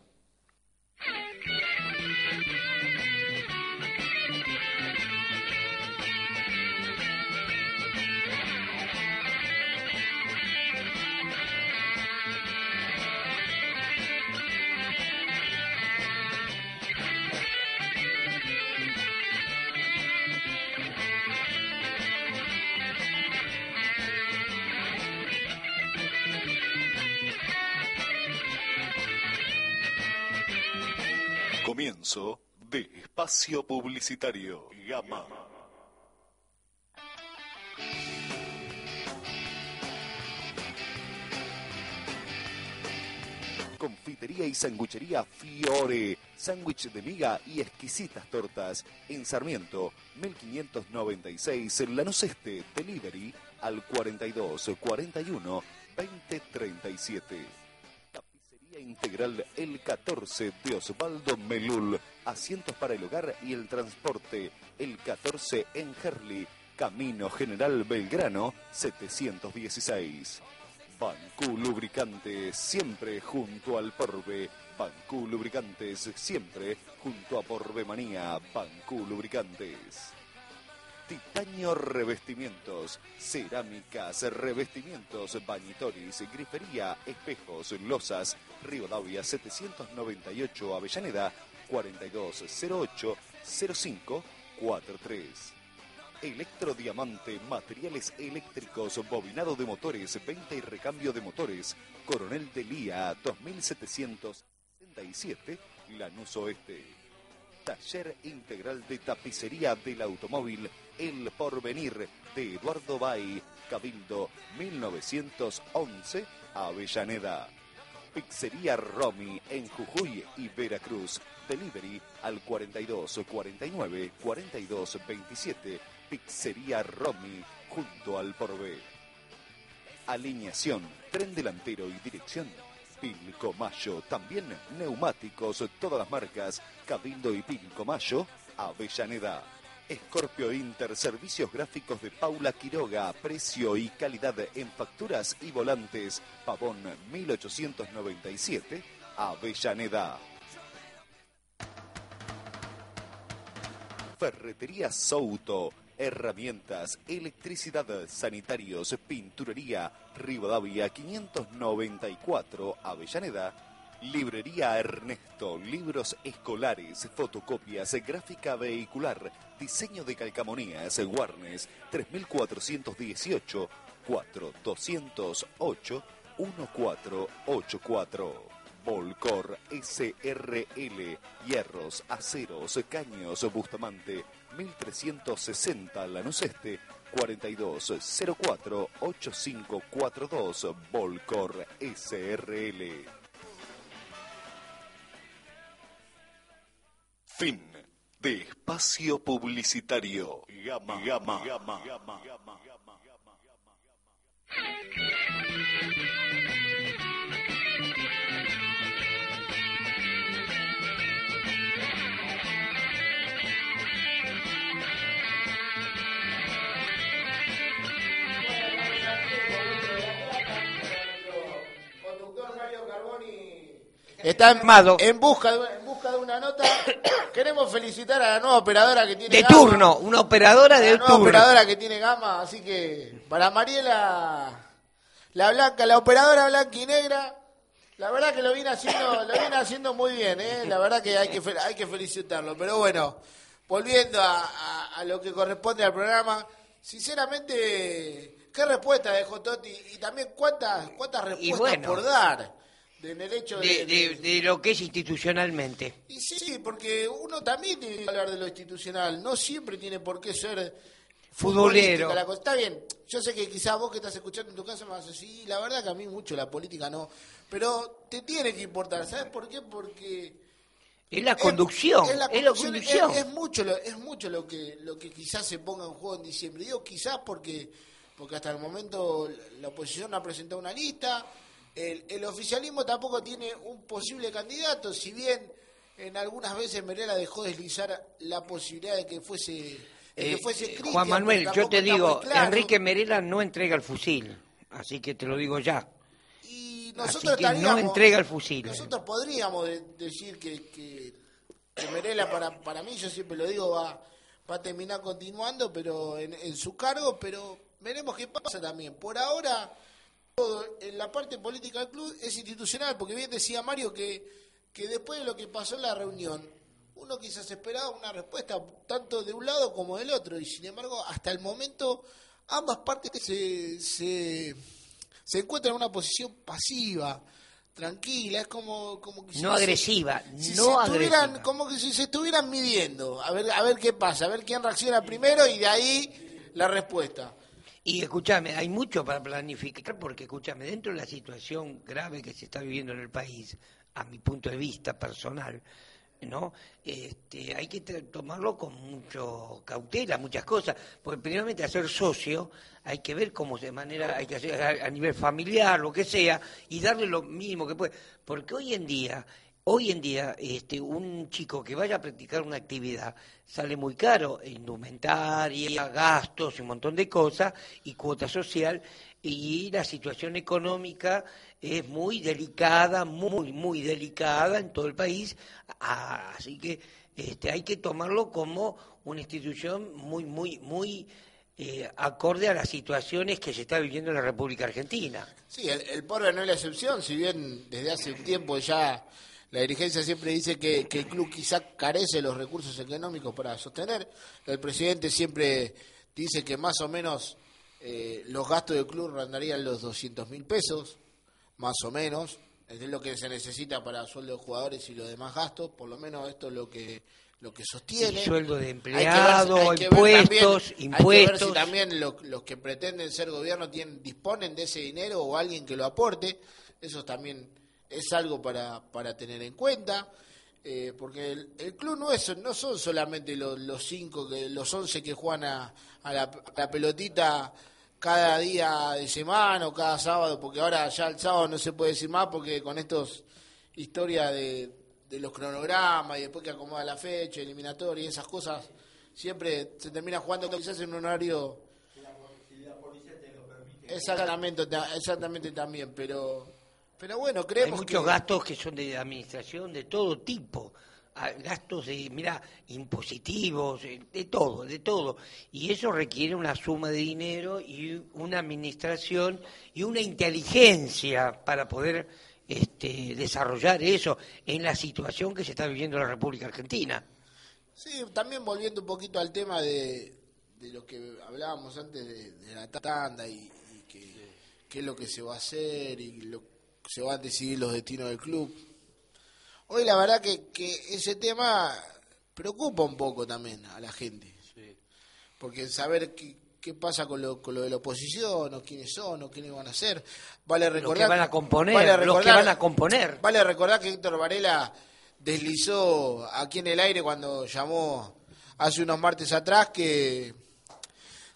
Espacio publicitario Gama. Confitería y sanguchería Fiore. Sándwich de miga y exquisitas tortas. En Sarmiento, 1596, en Este. Delivery al 42 41 2037. Integral El 14 de Osvaldo Melul. Asientos para el hogar y el transporte. El 14 en Herli. Camino General Belgrano 716. Bancú Lubricantes, siempre junto al Porbe. Bancú Lubricantes, siempre junto a Porbemanía. Bancú Lubricantes. Titanio Revestimientos, cerámicas, revestimientos, bañitoris, grifería, espejos, losas, Rivadavia 798 Avellaneda 4208 0543. Electrodiamante, materiales eléctricos, bobinado de motores, venta y recambio de motores, Coronel de Lía 2767, Lanús Oeste. Taller Integral de Tapicería del Automóvil El Porvenir de Eduardo Bay, Cabildo 1911, Avellaneda. Pizzería Romy en Jujuy y Veracruz. Delivery al 42 49 42 27. Pizzería Romy junto al Porvé. Alineación, tren delantero y dirección. Pilcomayo, también neumáticos, todas las marcas, Cabildo y Pilcomayo, Avellaneda. Scorpio Inter, servicios gráficos de Paula Quiroga, precio y calidad en facturas y volantes, Pavón 1897, Avellaneda. Ferretería Souto, herramientas, electricidad, sanitarios, pinturería, Rivadavia 594, Avellaneda. Librería Ernesto, libros escolares, fotocopias, gráfica vehicular, diseño de calcamonías, Warnes 3418 4208 1484. Volcor SRL, hierros, aceros, caños, Bustamante 1360 Lanús Este 4204 8542 Volcor SRL. Fin de espacio publicitario. Gama, gama, gama, gama, gama, gama. Conductor Mario Carboni está en, en busca de una nota. Queremos felicitar a la nueva operadora que tiene De Gama. turno, una operadora de la nueva turno. operadora que tiene gama, así que para Mariela, la blanca, la operadora blanca y negra, la verdad que lo viene haciendo, lo viene haciendo muy bien, ¿eh? la verdad que hay que hay que felicitarlo. Pero bueno, volviendo a, a- a lo que corresponde al programa, sinceramente, qué respuesta dejó Totti y también cuántas cuántas respuestas bueno. por dar en el hecho De, de- de lo que es institucionalmente. y sí, porque uno también tiene que hablar de lo institucional, no siempre tiene por qué ser Futbolero. futbolística la cosa. Está bien, yo sé que quizás vos que estás escuchando en tu casa me vas a decir, sí, la verdad que a mí mucho la política no, pero te tiene que importar, ¿sabes por qué? Porque Es la conducción, es, la la conducción, conducción. es- es mucho, lo, es mucho lo que lo que quizás se ponga en juego en diciembre. Digo quizás porque porque hasta el momento la oposición no ha presentado una lista, el, el oficialismo tampoco tiene un posible candidato, si bien en algunas veces Merela dejó deslizar la posibilidad de que fuese, de que Eh, fuese eh, Juan Manuel, yo te digo, claro. Enrique Merela no entrega el fusil, así que te lo digo ya. Y Así nosotros que no entrega el fusil. Nosotros podríamos de- decir que, que, que Merela, para, para mí, yo siempre lo digo, va, va a terminar continuando pero en, en su cargo, pero veremos qué pasa también. Por ahora, todo en la parte política del club es institucional, porque bien decía Mario que, que después de lo que pasó en la reunión, uno quizás esperaba una respuesta tanto de un lado como del otro, y sin embargo, hasta el momento, ambas partes se, se, se encuentran en una posición pasiva, tranquila, es como, como que si No se- agresiva, si no agresiva. como que si se estuvieran midiendo, a ver, a ver qué pasa, a ver quién reacciona primero y de ahí la respuesta. Y escúchame, hay mucho para planificar, porque escúchame, dentro de la situación grave que se está viviendo en el país, a mi punto de vista personal, ¿no? Este, hay que tomarlo con mucho cautela, muchas cosas, porque primeramente hacer socio hay que ver cómo de manera, hay que hacer a, a nivel familiar, lo que sea, y darle lo mínimo que puede, porque hoy en día Hoy en día, este, un chico que vaya a practicar una actividad sale muy caro, indumentaria, gastos, un montón de cosas, y cuota social, y la situación económica es muy delicada, muy, muy delicada en todo el país, así que este, hay que tomarlo como una institución muy, muy, muy eh, acorde a las situaciones que se está viviendo en la República Argentina. Sí, el, el Porbe no es la excepción, si bien desde hace un tiempo ya la dirigencia siempre dice que, que el club quizá carece de los recursos económicos para sostener. El presidente siempre dice que más o menos eh, los gastos del club rondarían los 200 mil pesos, más o menos. Es lo que se necesita para sueldo de jugadores y los demás gastos, por lo menos esto es lo que lo que sostiene. Sueldo de Hay que ver- empleado, hay que ver impuestos, también- Hay que ver impuestos. si también lo- los que pretenden ser gobierno tienen, disponen de ese dinero o alguien que lo aporte. Eso también es algo para, para tener en cuenta. eh, porque el, el club no es no son solamente los, los cinco que los once que juegan a, a la, a la pelotita cada día de semana o cada sábado porque ahora ya el sábado no se puede decir más porque con estos historias de, de los cronogramas y después que acomoda la fecha eliminatoria y esas cosas siempre se termina jugando quizás en un horario exactamente ta- exactamente también pero pero bueno Hay creemos muchos que gastos que son de administración de todo tipo. Ah, Gastos de, mira, impositivos, eh, de todo, de todo. Y eso requiere una suma de dinero y una administración y una inteligencia para poder este, desarrollar eso en la situación que se está viviendo en la República Argentina. Sí, también volviendo un poquito al tema de, de lo que hablábamos antes de, de la tanda y, y que, qué es lo que se va a hacer y lo se van a decidir los destinos del club. Hoy la verdad que, que ese tema preocupa un poco también a la gente. Porque saber qué, qué pasa con lo, con lo de la oposición, o quiénes son, o quiénes van a ser. Vale Los recordar que van a componer, vale los que recordar- van a componer. Vale recordar que Héctor Varela deslizó aquí en el aire cuando llamó hace unos martes atrás que,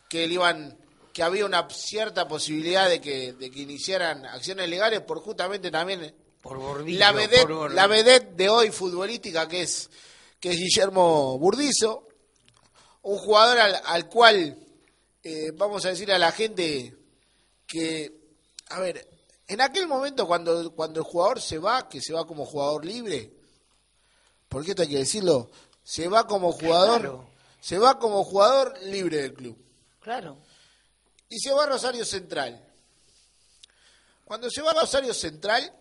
que le iban que había una cierta posibilidad de que, de que iniciaran acciones legales por justamente también Por Bordillo, la vedette, por la vedette de hoy futbolística que es que es Guillermo Burdizo, un jugador al, al cual eh, vamos a decir a la gente que a ver, en aquel momento cuando cuando el jugador se va, que se va como jugador libre, porque esto hay que decirlo, se va como jugador, Claro. se va como jugador libre del club Claro. Y se va a Rosario Central. Cuando se va a Rosario Central,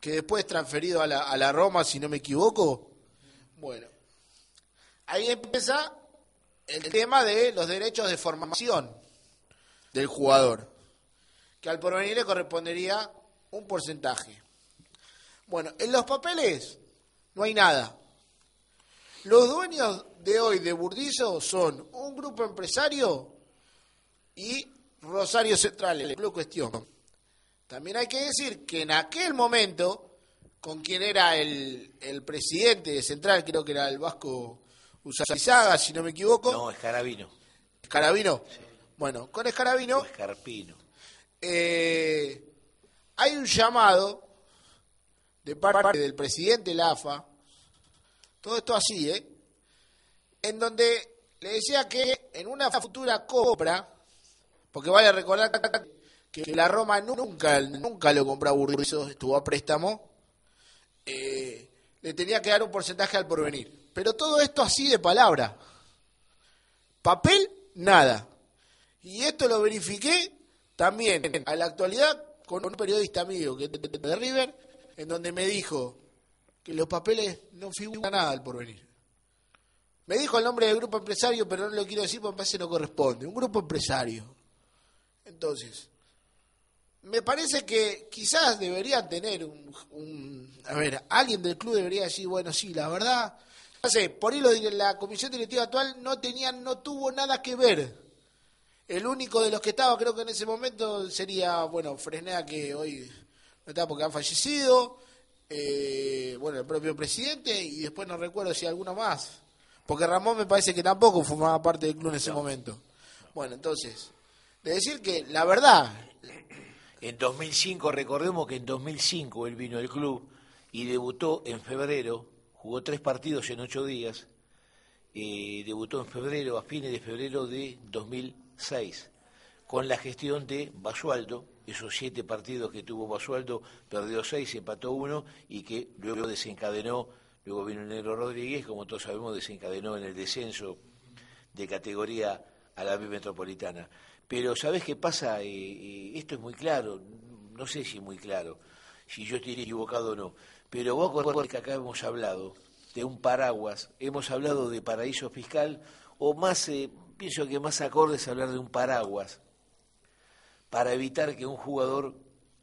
que después es transferido a la, a la Roma, si no me equivoco, bueno, ahí empieza el tema de los derechos de formación del jugador, que al porvenir le correspondería un porcentaje. Bueno, en los papeles no hay nada. Los dueños de hoy de Burdizo son un grupo empresario y Rosario Central, el club cuestión. También hay que decir que en aquel momento, con quien era el, el presidente de Central, creo que era el Vasco Usaizaga, si no me equivoco, No, Escarabino. Escarabino. Bueno, con Escarabino O Escarpino. eh, hay un llamado de parte del presidente de la AFA, todo esto así, ¿eh? En donde le decía que en una futura compra, porque vale recordar que la Roma nunca, nunca lo compró a estuvo a préstamo, eh, le tenía que dar un porcentaje al porvenir. Pero todo esto así de palabra. Papel, nada. Y esto lo verifiqué también a la actualidad con un periodista amigo que de River, en donde me dijo que los papeles no figuran nada al porvenir. Me dijo el nombre del grupo empresario, pero no lo quiero decir porque me parece que no corresponde. Un grupo empresario. Entonces, me parece que quizás deberían tener un, un- a ver, alguien del club debería decir, bueno, sí, la verdad, no sé, por ahí lo de la comisión directiva actual no tenía, no tuvo nada que ver. El único de los que estaba, creo que en ese momento sería, bueno, Fresneda, que hoy no está porque ha fallecido, eh, bueno, el propio presidente y después no recuerdo si alguno más. Porque Ramón me parece que tampoco formaba parte del club en ese momento. Bueno, entonces, de decir que la verdad, En 2005, recordemos que en 2005 él vino al club y debutó en febrero, jugó tres partidos en ocho días, eh, debutó en febrero, a fines de febrero de 2006, con la gestión de Basualdo, esos siete partidos que tuvo Basualdo, perdió seis, empató uno y que luego desencadenó, luego vino Negro Rodríguez, como todos sabemos, desencadenó en el descenso de categoría a la B metropolitana. Pero ¿sabes qué pasa? Eh, eh, esto es muy claro, no sé si muy claro, si yo estoy equivocado o no, pero vos acordás que acá hemos hablado de un paraguas, hemos hablado de paraíso fiscal, o más, eh, pienso que más acorde es hablar de un paraguas, para evitar que un jugador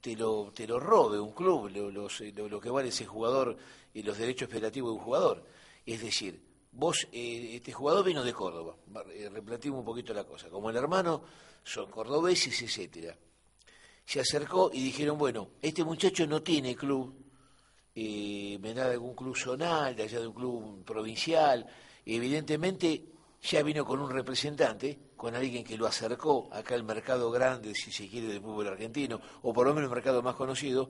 te lo, te lo robe, un club, lo, los- lo- lo que vale ese jugador y los derechos federativos de un jugador. Es decir, vos, eh, este jugador vino de Córdoba, eh, replanteemos un poquito la cosa, como el hermano son cordobeses, etcétera. Se acercó y dijeron, bueno, este muchacho no tiene club, eh, vendrá de algún club zonal, de allá de un club provincial, evidentemente ya vino con un representante, con alguien que lo acercó acá al mercado grande, si se quiere, del fútbol argentino, o por lo menos el mercado más conocido,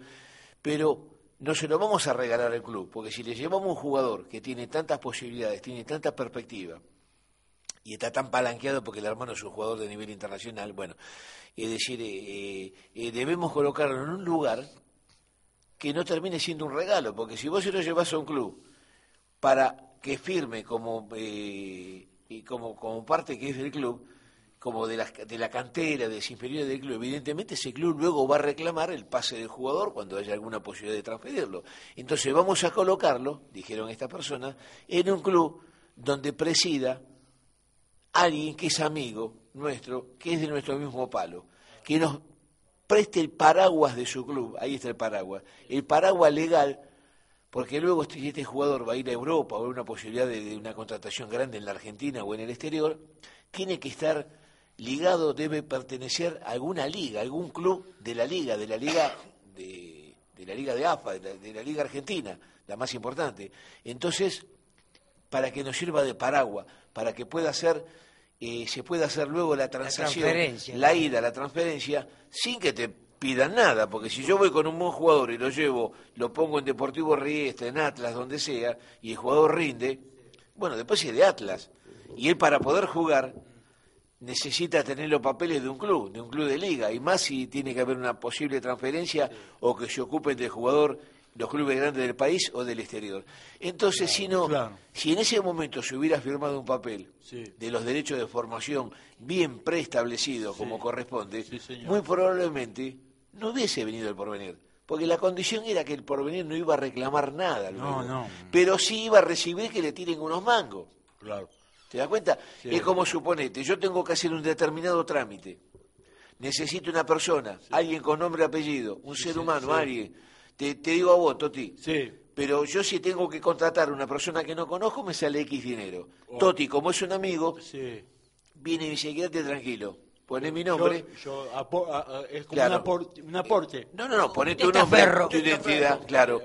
pero no se lo vamos a regalar al club, porque si le llevamos un jugador que tiene tantas posibilidades, tiene tanta perspectiva, y está tan palanqueado porque el hermano es un jugador de nivel internacional, bueno, es decir, eh, eh, debemos colocarlo en un lugar que no termine siendo un regalo, porque si vos se lo llevas a un club para que firme como, eh, y como, como parte que es del club, como de la, de la cantera, de inferiores del club, evidentemente ese club luego va a reclamar el pase del jugador cuando haya alguna posibilidad de transferirlo. Entonces vamos a colocarlo, dijeron estas personas, en un club donde presida alguien que es amigo nuestro, que es de nuestro mismo palo, que nos preste el paraguas de su club, ahí está el paraguas, el paraguas legal, porque luego este, este jugador va a ir a Europa o a una posibilidad de una contratación grande en la Argentina o en el exterior, tiene que estar ligado, debe pertenecer a alguna liga, algún club de la liga, de la liga de, de la liga de AFA, de la, de la liga argentina, la más importante. Entonces, para que nos sirva de paraguas, para que pueda ser, eh, se pueda hacer luego la transacción, la ida, la transferencia, sin que te pidan nada, porque si yo voy con un buen jugador y lo llevo, lo pongo en Deportivo Riestra, en Atlas, donde sea, y el jugador rinde, bueno, después es de Atlas, y él para poder jugar necesita tener los papeles de un club, de un club de liga, y más si tiene que haber una posible transferencia o que se ocupen del jugador los clubes grandes del país o del exterior. Entonces, si no, claro. si en ese momento se hubiera firmado un papel Sí. de los derechos de formación bien preestablecido como corresponde, muy probablemente no hubiese venido el porvenir. Porque la condición era que el porvenir no iba a reclamar nada. no. Pero sí iba a recibir que le tiren unos mangos. Claro. ¿Te das cuenta? Sí. Es como suponete, yo tengo que hacer un determinado trámite. Necesito una persona, alguien con nombre y apellido, un ser humano, alguien. Te, te digo a vos, Toti. Sí. Pero yo si tengo que contratar a una persona que no conozco, me sale X dinero. Oh. Toti, como es un amigo, viene y me dice, quédate tranquilo. Pone mi nombre. Yo, yo apo- a- a- es como Claro. un, aporte, un aporte. No, no, no, poné tu testaferro. nombre, tu identidad, claro.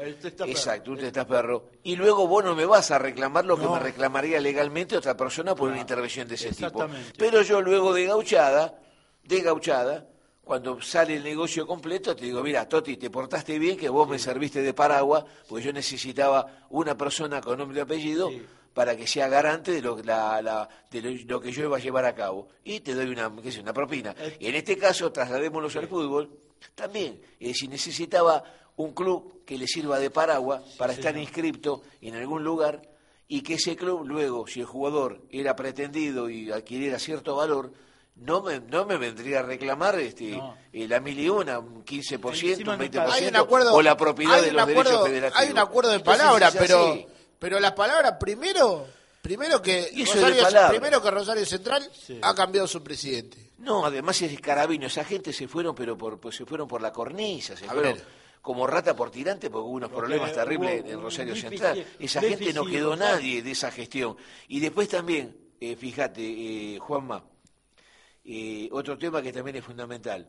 Exacto, un testaferro. Y luego vos no me vas a reclamar lo que me reclamaría legalmente otra persona por una intervención de ese tipo. Exactamente. Pero yo luego de gauchada, de gauchada, cuando sale el negocio completo, te digo, mira, Toti, te portaste bien, que vos me serviste de paraguas, porque yo necesitaba una persona con nombre y apellido Sí. Para que sea garante de lo, la- la- de lo, lo que yo iba a llevar a cabo. Y te doy una, qué sé, una propina. Eh. En este caso, trasladémoslos al fútbol, también, es decir, necesitaba un club que le sirva de paraguas para estar inscripto en algún lugar y que ese club luego, si el jugador era pretendido y adquiriera cierto valor, no me, no me vendría a reclamar este, No. eh, la mil y una, un 15%, Encima un no 20%, hay un acuerdo, o la propiedad de los acuerdo- derechos federativos. Hay un acuerdo de Entonces, es pero así. Pero las palabras primero, primero que Rosario, primero que Rosario Central Sí. ha cambiado su presidente. No, además es carabino, esa gente se fueron, pero por, pues, se fueron por la cornisa, se A fueron ver. como rata por tirante porque hubo unos Porque problemas terribles en Rosario Central. Esa gente no quedó nadie de esa gestión. Y después también, eh, fíjate, eh, Juanma, eh, otro tema que también es fundamental.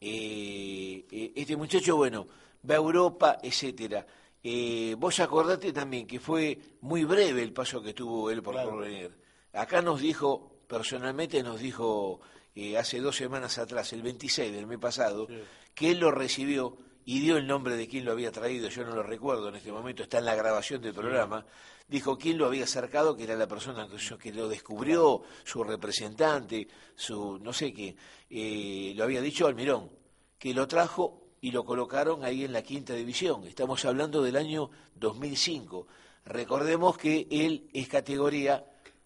Eh, eh, este muchacho, bueno, va a Europa, etcétera. Eh, vos acordate también que fue muy breve el paso que tuvo él por Claro. Porvenir. Acá nos dijo, personalmente nos dijo eh, hace dos semanas atrás, el 26 del mes pasado, que él lo recibió y dio el nombre de quien lo había traído, yo no lo recuerdo en este momento, está en la grabación del programa, dijo quién lo había acercado, que era la persona que, lo descubrió, su representante, su no sé qué, eh, lo había dicho Almirón, que lo trajo y lo colocaron ahí en la quinta división. Estamos hablando del año 2005. Recordemos que él es categoría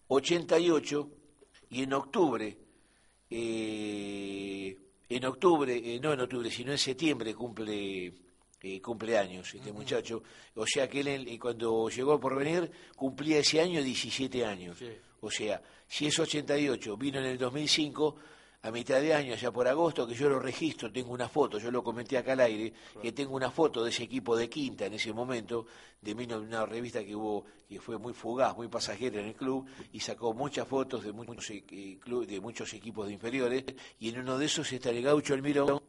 88 y en octubre, eh, en octubre, eh, no en octubre, sino en septiembre cumple eh, cumpleaños este muchacho. O sea que él eh, cuando llegó por venir cumplía ese año 17 años. O sea, si es 88, vino en el 2005, a mitad de año, ya por agosto, que yo lo registro, tengo una foto, yo lo comenté acá al aire, que tengo una foto de ese equipo de quinta en ese momento, de mí, una revista que hubo, que fue muy fugaz, muy pasajera en el club, y sacó muchas fotos de muchos, eh, de muchos equipos de inferiores, y en uno de esos está el gaucho Almirón,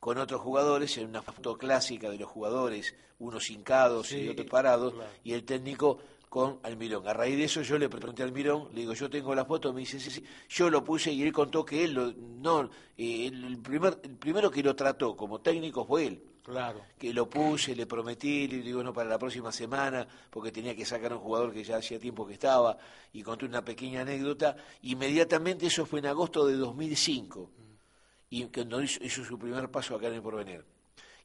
con otros jugadores, en una foto clásica de los jugadores, unos hincados y otros parados, y el técnico con Almirón. A raíz de eso yo le pregunté a Almirón, le digo, yo tengo la foto, me dice, sí, sí, yo lo puse y él contó que él, lo- no, eh, el, primer, el primero que lo trató como técnico fue él, Claro. que lo puse, le prometí, le digo, no, para la próxima semana, porque tenía que sacar a un jugador que ya hacía tiempo que estaba, y conté una pequeña anécdota. Inmediatamente, eso fue en agosto de 2005, y cuando hizo, hizo su primer paso acá en el Porvenir.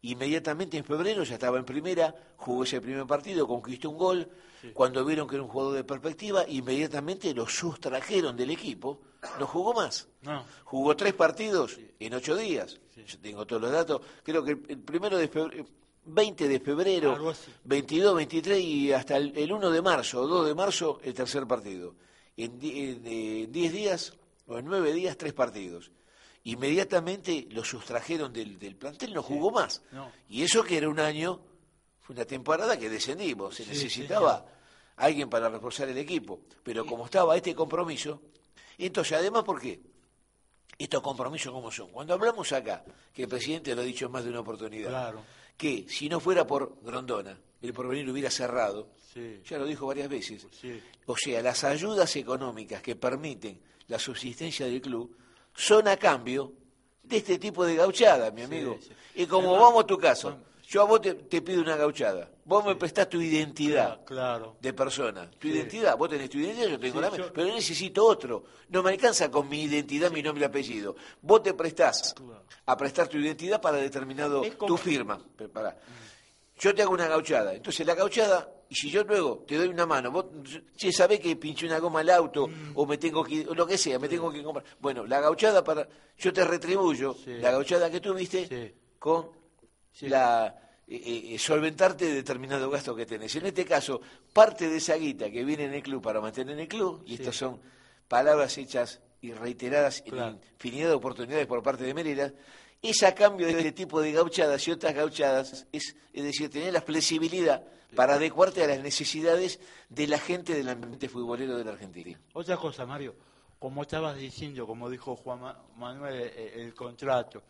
Inmediatamente en febrero ya estaba en primera, jugó ese primer partido, conquistó un gol. Cuando vieron que era un jugador de perspectiva, inmediatamente lo sustrajeron del equipo, no jugó más. No. Jugó tres partidos en ocho días. Yo tengo todos los datos. Creo que el, primero de febrero, 20 de febrero, Algo así. 22, 23 y hasta el, el 1 de marzo, 2 de marzo, el tercer partido. En di- en, eh, 10 días o en 9 días, tres partidos. Inmediatamente lo sustrajeron del, del plantel, no jugó más. No. Y eso que era un año, fue una temporada que descendimos, se necesitaba alguien para reforzar el equipo. Pero como estaba este compromiso, entonces además, ¿por qué? Estos compromisos cómo son. Cuando hablamos acá, que el presidente lo ha dicho en más de una oportunidad, Claro. que si no fuera por Grondona, el porvenir hubiera cerrado, ya lo dijo varias veces. O sea, las ayudas económicas que permiten la subsistencia del club son a cambio de este tipo de gauchada, mi amigo. sí. Y como Además, vamos a tu caso, yo a vos te, te pido una gauchada, vos me prestás tu identidad Claro. de persona, tu identidad, vos tenés tu identidad, yo tengo la mía, yo- pero necesito otro. No me alcanza con mi identidad, mi nombre y apellido. Vos te prestás a prestar tu identidad para determinado, como- tu firma. Pero pará. Yo te hago una gauchada. Entonces la gauchada, y si yo luego te doy una mano, vos, che, sabés que pinché una goma al auto, Mm. o me tengo que, o lo que sea, me tengo que comprar. Bueno, la gauchada para, yo te retribuyo Sí. la gauchada que tuviste Sí. con la eh, eh, solventarte determinado gasto que tenés. En este caso, parte de esa guita que viene en el club para mantener el club, y estas son palabras hechas y reiteradas Claro. en infinidad de oportunidades por parte de Mérida, es a cambio de este tipo de gauchadas y otras gauchadas, es, es decir, tener la flexibilidad para adecuarte a las necesidades de la gente del ambiente futbolero de la Argentina. Otra cosa, Mario, como estabas diciendo, como dijo Juan Ma- Manuel, eh, el, contrato,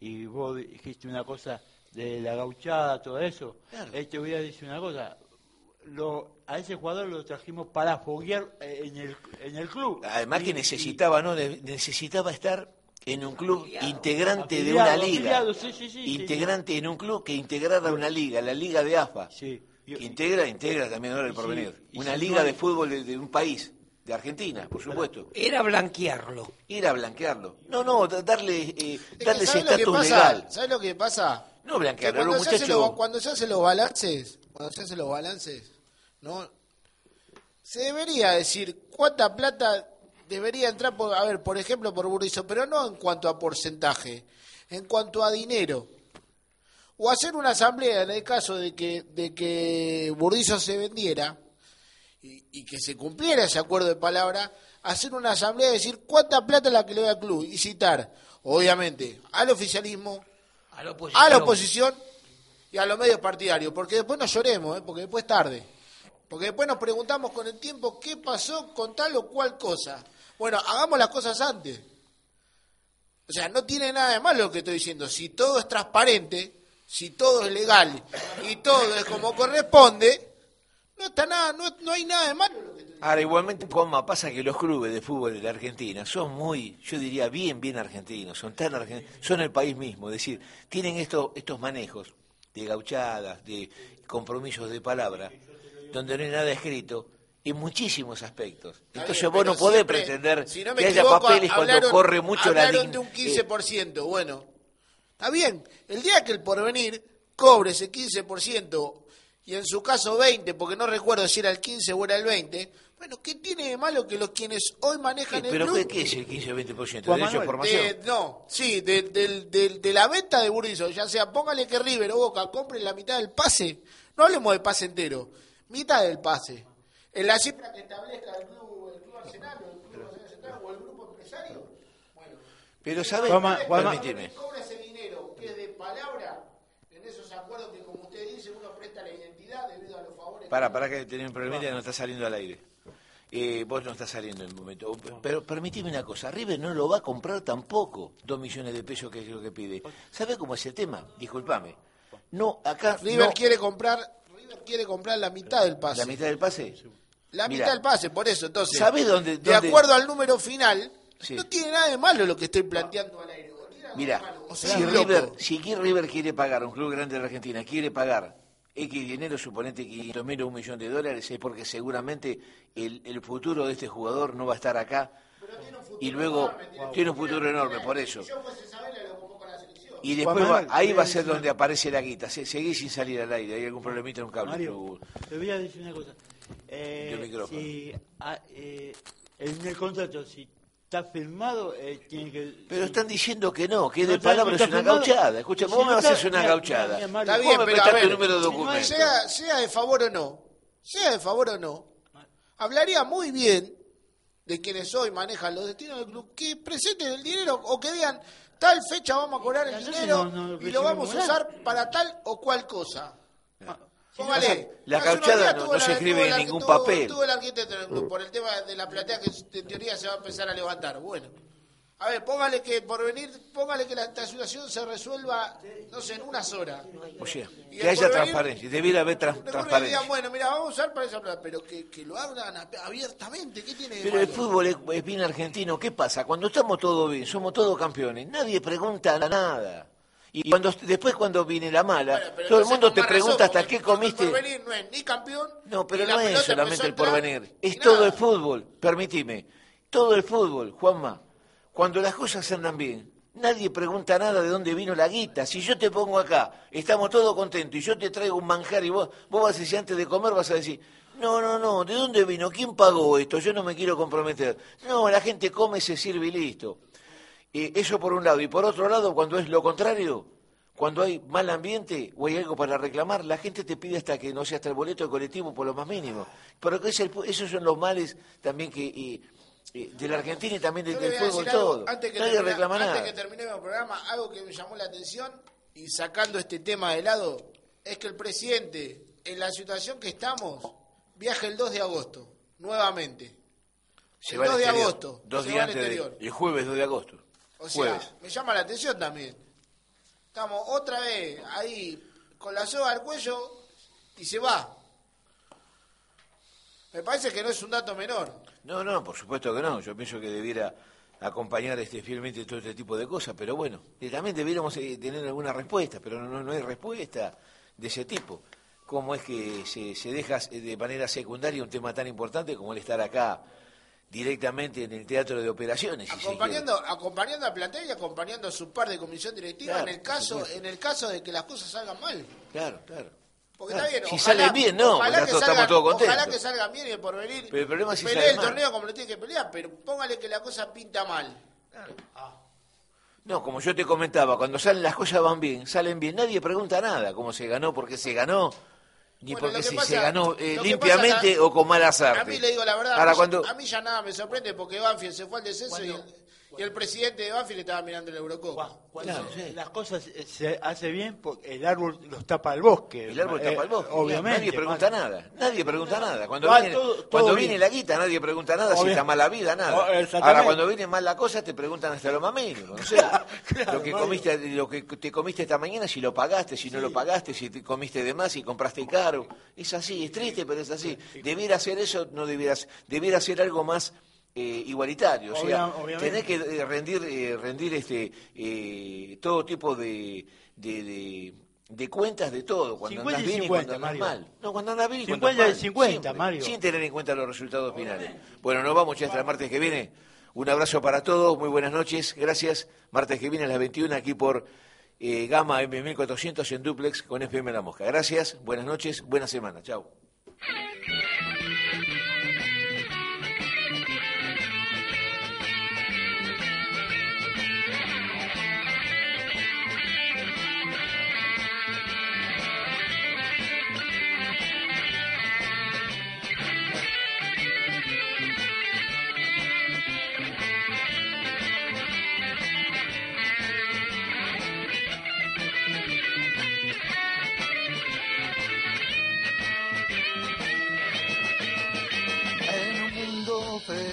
y vos dijiste una cosa de la gauchada, todo eso, Claro. eh, te voy a decir una cosa, lo, a ese jugador lo trajimos para foguear eh, en el, en el club. Además que Y- necesitaba, ¿no? Ne- Necesitaba estar en un club integrante de una liga. afiliado, sí, sí, sí, integrante en un club que integrara una liga, la liga de AFA. Que integra, integra también ahora el porvenir. una liga de fútbol de, de un país, de Argentina, por supuesto. Era blanquearlo. Ir a blanquearlo. No, no, da- darle, eh, Es que ese ¿sabes lo que estatus legal. ¿Sabes lo que pasa? No Que blanquearlo, cuando, los se hace muchachos. lo- cuando se hacen los balances, cuando se hacen los balances, no se debería decir cuánta plata debería entrar por, a ver, por ejemplo, por Burdizo, pero no en cuanto a porcentaje, en cuanto a dinero. O hacer una asamblea en el caso de que de que Burdizo se vendiera y, y que se cumpliera ese acuerdo de palabra, hacer una asamblea y decir cuánta plata es la que le da al club y citar, obviamente, al oficialismo, A la oposición. a la oposición y a los medios partidarios, porque después no lloremos, ¿eh? porque después es tarde. Porque después nos preguntamos con el tiempo qué pasó con tal o cual cosa. Bueno, hagamos las cosas antes. O sea, no tiene nada de malo lo que estoy diciendo. Si todo es transparente, si todo es legal y todo es como corresponde, no está nada, no, no hay nada de malo. Ahora, igualmente, pasa que los clubes de fútbol de la Argentina son muy, yo diría, bien, bien argentinos, son tan argentinos, son el país mismo, es decir, tienen estos, estos manejos de gauchadas, de compromisos de palabra, donde no hay nada escrito, en muchísimos aspectos. Entonces bien, vos no podés siempre, pretender si no me que haya equivoco, papeles cuando hablaron- corre mucho la hablaron dign- de un eh, 15%, bueno, está bien, el día que el porvenir cobre ese 15% y en su caso 20, porque no recuerdo si era el 15 o era el 20, bueno, ¿qué tiene de malo que los quienes hoy manejan el ¿Pero club? qué, qué es el 15 o 20%? Juan ¿Derecho a Manuel, formación? De- no, sí, de, del- del- de la venta de Burdizo, ya sea póngale que River o Boca compren la mitad del pase, no hablemos del pase entero, mitad del pase. En la cifra que establezca el club, el club Arsenal o el club Nacional Central o el grupo empresario, bueno, Pero, ¿sabes? Permíteme. cobra ese dinero que es de palabra en esos acuerdos que, como usted dice, uno presta la identidad debido a los favores. Para, para que tenés un problema no está saliendo al aire. Eh, vos no estás saliendo en el momento. Pero permitime una cosa, River no lo va a comprar tampoco, dos millones de pesos que es lo que pide. ¿Sabe cómo es el tema? Disculpame. No, acá River no- quiere comprar, River quiere comprar la mitad del pase. la mitad del pase. La Mirá, mitad del pase, por eso, entonces. ¿Sabés dónde- De acuerdo al número final, Sí. no tiene nada de malo lo que estoy planteando al aire. ¿o tiene Mira? O si un loco. River, si aquí River quiere pagar, un club grande de la Argentina quiere pagar X dinero, suponete 500 mil o un millón de dólares, es porque seguramente el, el futuro de este jugador no va a estar acá. Y luego tiene un futuro enorme, por eso. Si yo fuese Isabela, lo convoco a la selección. Y después va- ahí va a ser donde aparece la guita. Se- Seguí sin salir al aire, hay algún problemita en un cable. Mario, te voy a decir una cosa. Eh, si, ah, eh, en el contrato, si está firmado, eh, tiene que... Pero están diciendo que no, que No de está- palabra no es una firmado. gauchada. Escucha, Si vos me vas a hacer una mira, gauchada. mira, Está bien, pero a ver, tu número de documento. sea, sea de favor o no, sea de favor o no, hablaría muy bien de quienes hoy manejan los destinos del club, que presenten el dinero o que digan, tal fecha vamos a cobrar el dinero no- no lo y lo vamos a usar para tal o cual cosa. Ah, Póngale. La días no- no la- se escribe en ningún tuvo- papel. Tuvo el arquitecto por el tema de la platea que en teoría se va a empezar a levantar. Bueno. A ver, póngale que por venir, póngale que la, esta situación se resuelva, no sé, en unas horas. O sea, Y que haya venir- transparencia, debiera haber que transparencia. digan, bueno, mira, vamos a usar para esa plata, pero que, que lo hagan ab- abiertamente, ¿qué tiene de Pero el fútbol es, es bien argentino. ¿Qué pasa? Cuando estamos todos bien, somos todos campeones, nadie pregunta nada. Y cuando después cuando viene la mala, Bueno, todo el mundo te pregunta razón, hasta qué porque el comiste. porvenir no es ni campeón. No, pero no es solamente el porvenir, ni es todo nada. el fútbol, permitime, todo el fútbol, Juanma. Cuando las cosas andan bien, nadie pregunta nada de dónde vino la guita. Si yo te pongo acá, estamos todos contentos y yo te traigo un manjar y vos, vos vas a decir antes de comer, vas a decir, no, no, no, ¿de dónde vino? ¿Quién pagó esto? Yo no me quiero comprometer. No, la gente come, se sirve y listo. Eh, eso por un lado. Y por otro lado, cuando es lo contrario, cuando hay mal ambiente o hay algo para reclamar, la gente te pide hasta que no sea hasta el boleto de colectivo por lo más mínimo. Pero es el esos son los males también que de la Argentina y también de- del a fútbol algo, todo. Antes que, Nadie termine- reclama antes nada. que terminemos el programa, algo que me llamó la atención y sacando este tema de lado, es que el presidente, en la situación que estamos, viaja el 2 de agosto, nuevamente. Se el va al 2 de agosto, Dos días antes de- exterior. el jueves 2 de agosto. O sea, jueves. me llama la atención también. Estamos otra vez ahí con la soga al cuello y se va. Me parece que no es un dato menor. No, no, por supuesto que no. Yo pienso que debiera acompañar este fielmente todo este tipo de cosas, pero bueno, y también debiéramos eh, tener alguna respuesta, pero no, no hay respuesta de ese tipo. ¿Cómo es que se, se deja eh, de manera secundaria un tema tan importante como el estar acá directamente en el teatro de operaciones? si acompañando acompañando al plantel y acompañando a su par de comisión directiva Claro, en el caso en el caso de que las cosas salgan mal? Claro, claro. Porque Claro, está bien si ojalá- salen bien, no, ojalá que salgan- estamos todos contentos. ojalá que salgan bien y el porvenir Pero el problema es si pelee sale el mal. torneo como lo tiene que pelear pero póngale que la cosa pinta mal No, como yo te comentaba, cuando salen las cosas van bien, salen bien, nadie pregunta nada, cómo se ganó, por qué se ganó, ni Bueno, porque que se, pasa- se ganó eh, limpiamente pasa, o con mala suerte. a mí le digo la verdad Ahora, a, mí, cuando, a mí ya nada me sorprende porque Banfield se fue al descenso y el, Y el presidente de Banfield estaba mirando la Eurocopa. Cuando Claro, sí. las cosas se hace bien porque el árbol los tapa el bosque. El árbol Eh, tapa el bosque. Obviamente. Nadie pregunta más- nada. Nadie pregunta nada. Cuando, Va viene, todo- todo cuando bien. viene la guita, nadie pregunta nada. Si Obvio. está mala vida, Oh, nada. exactamente. Ahora, cuando viene mal la cosa, te preguntan hasta lo mínimo. No sé. Claro, lo, que comiste, lo que te comiste esta mañana, si lo pagaste, si no lo pagaste, si te comiste de más, si compraste caro. Es así, es triste, pero es así. Debiera hacer eso, no debieras. Debiera ser algo más. Eh, igualitario, o sea, Obvia- obviamente. tenés que eh, rendir, eh, rendir este, eh, todo tipo de, de, de- de cuentas de todo, cuando 50 andas bien y 50, cuando andas Mario. mal. No, cuando andas bien y cuando 50 y andas mal. 50, Siempre, Mario. Sin tener en cuenta los resultados finales. Bueno, nos vamos ya hasta el martes que viene. Un abrazo para todos, muy buenas noches, gracias. Martes que viene a las 21 aquí por Gama M1400 en Duplex con FM La Mosca. Gracias, buenas noches, buena semana. Chao.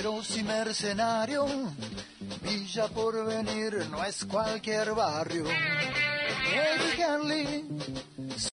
Feroz y mercenario, Villa por venir no es cualquier barrio. Eddie Henley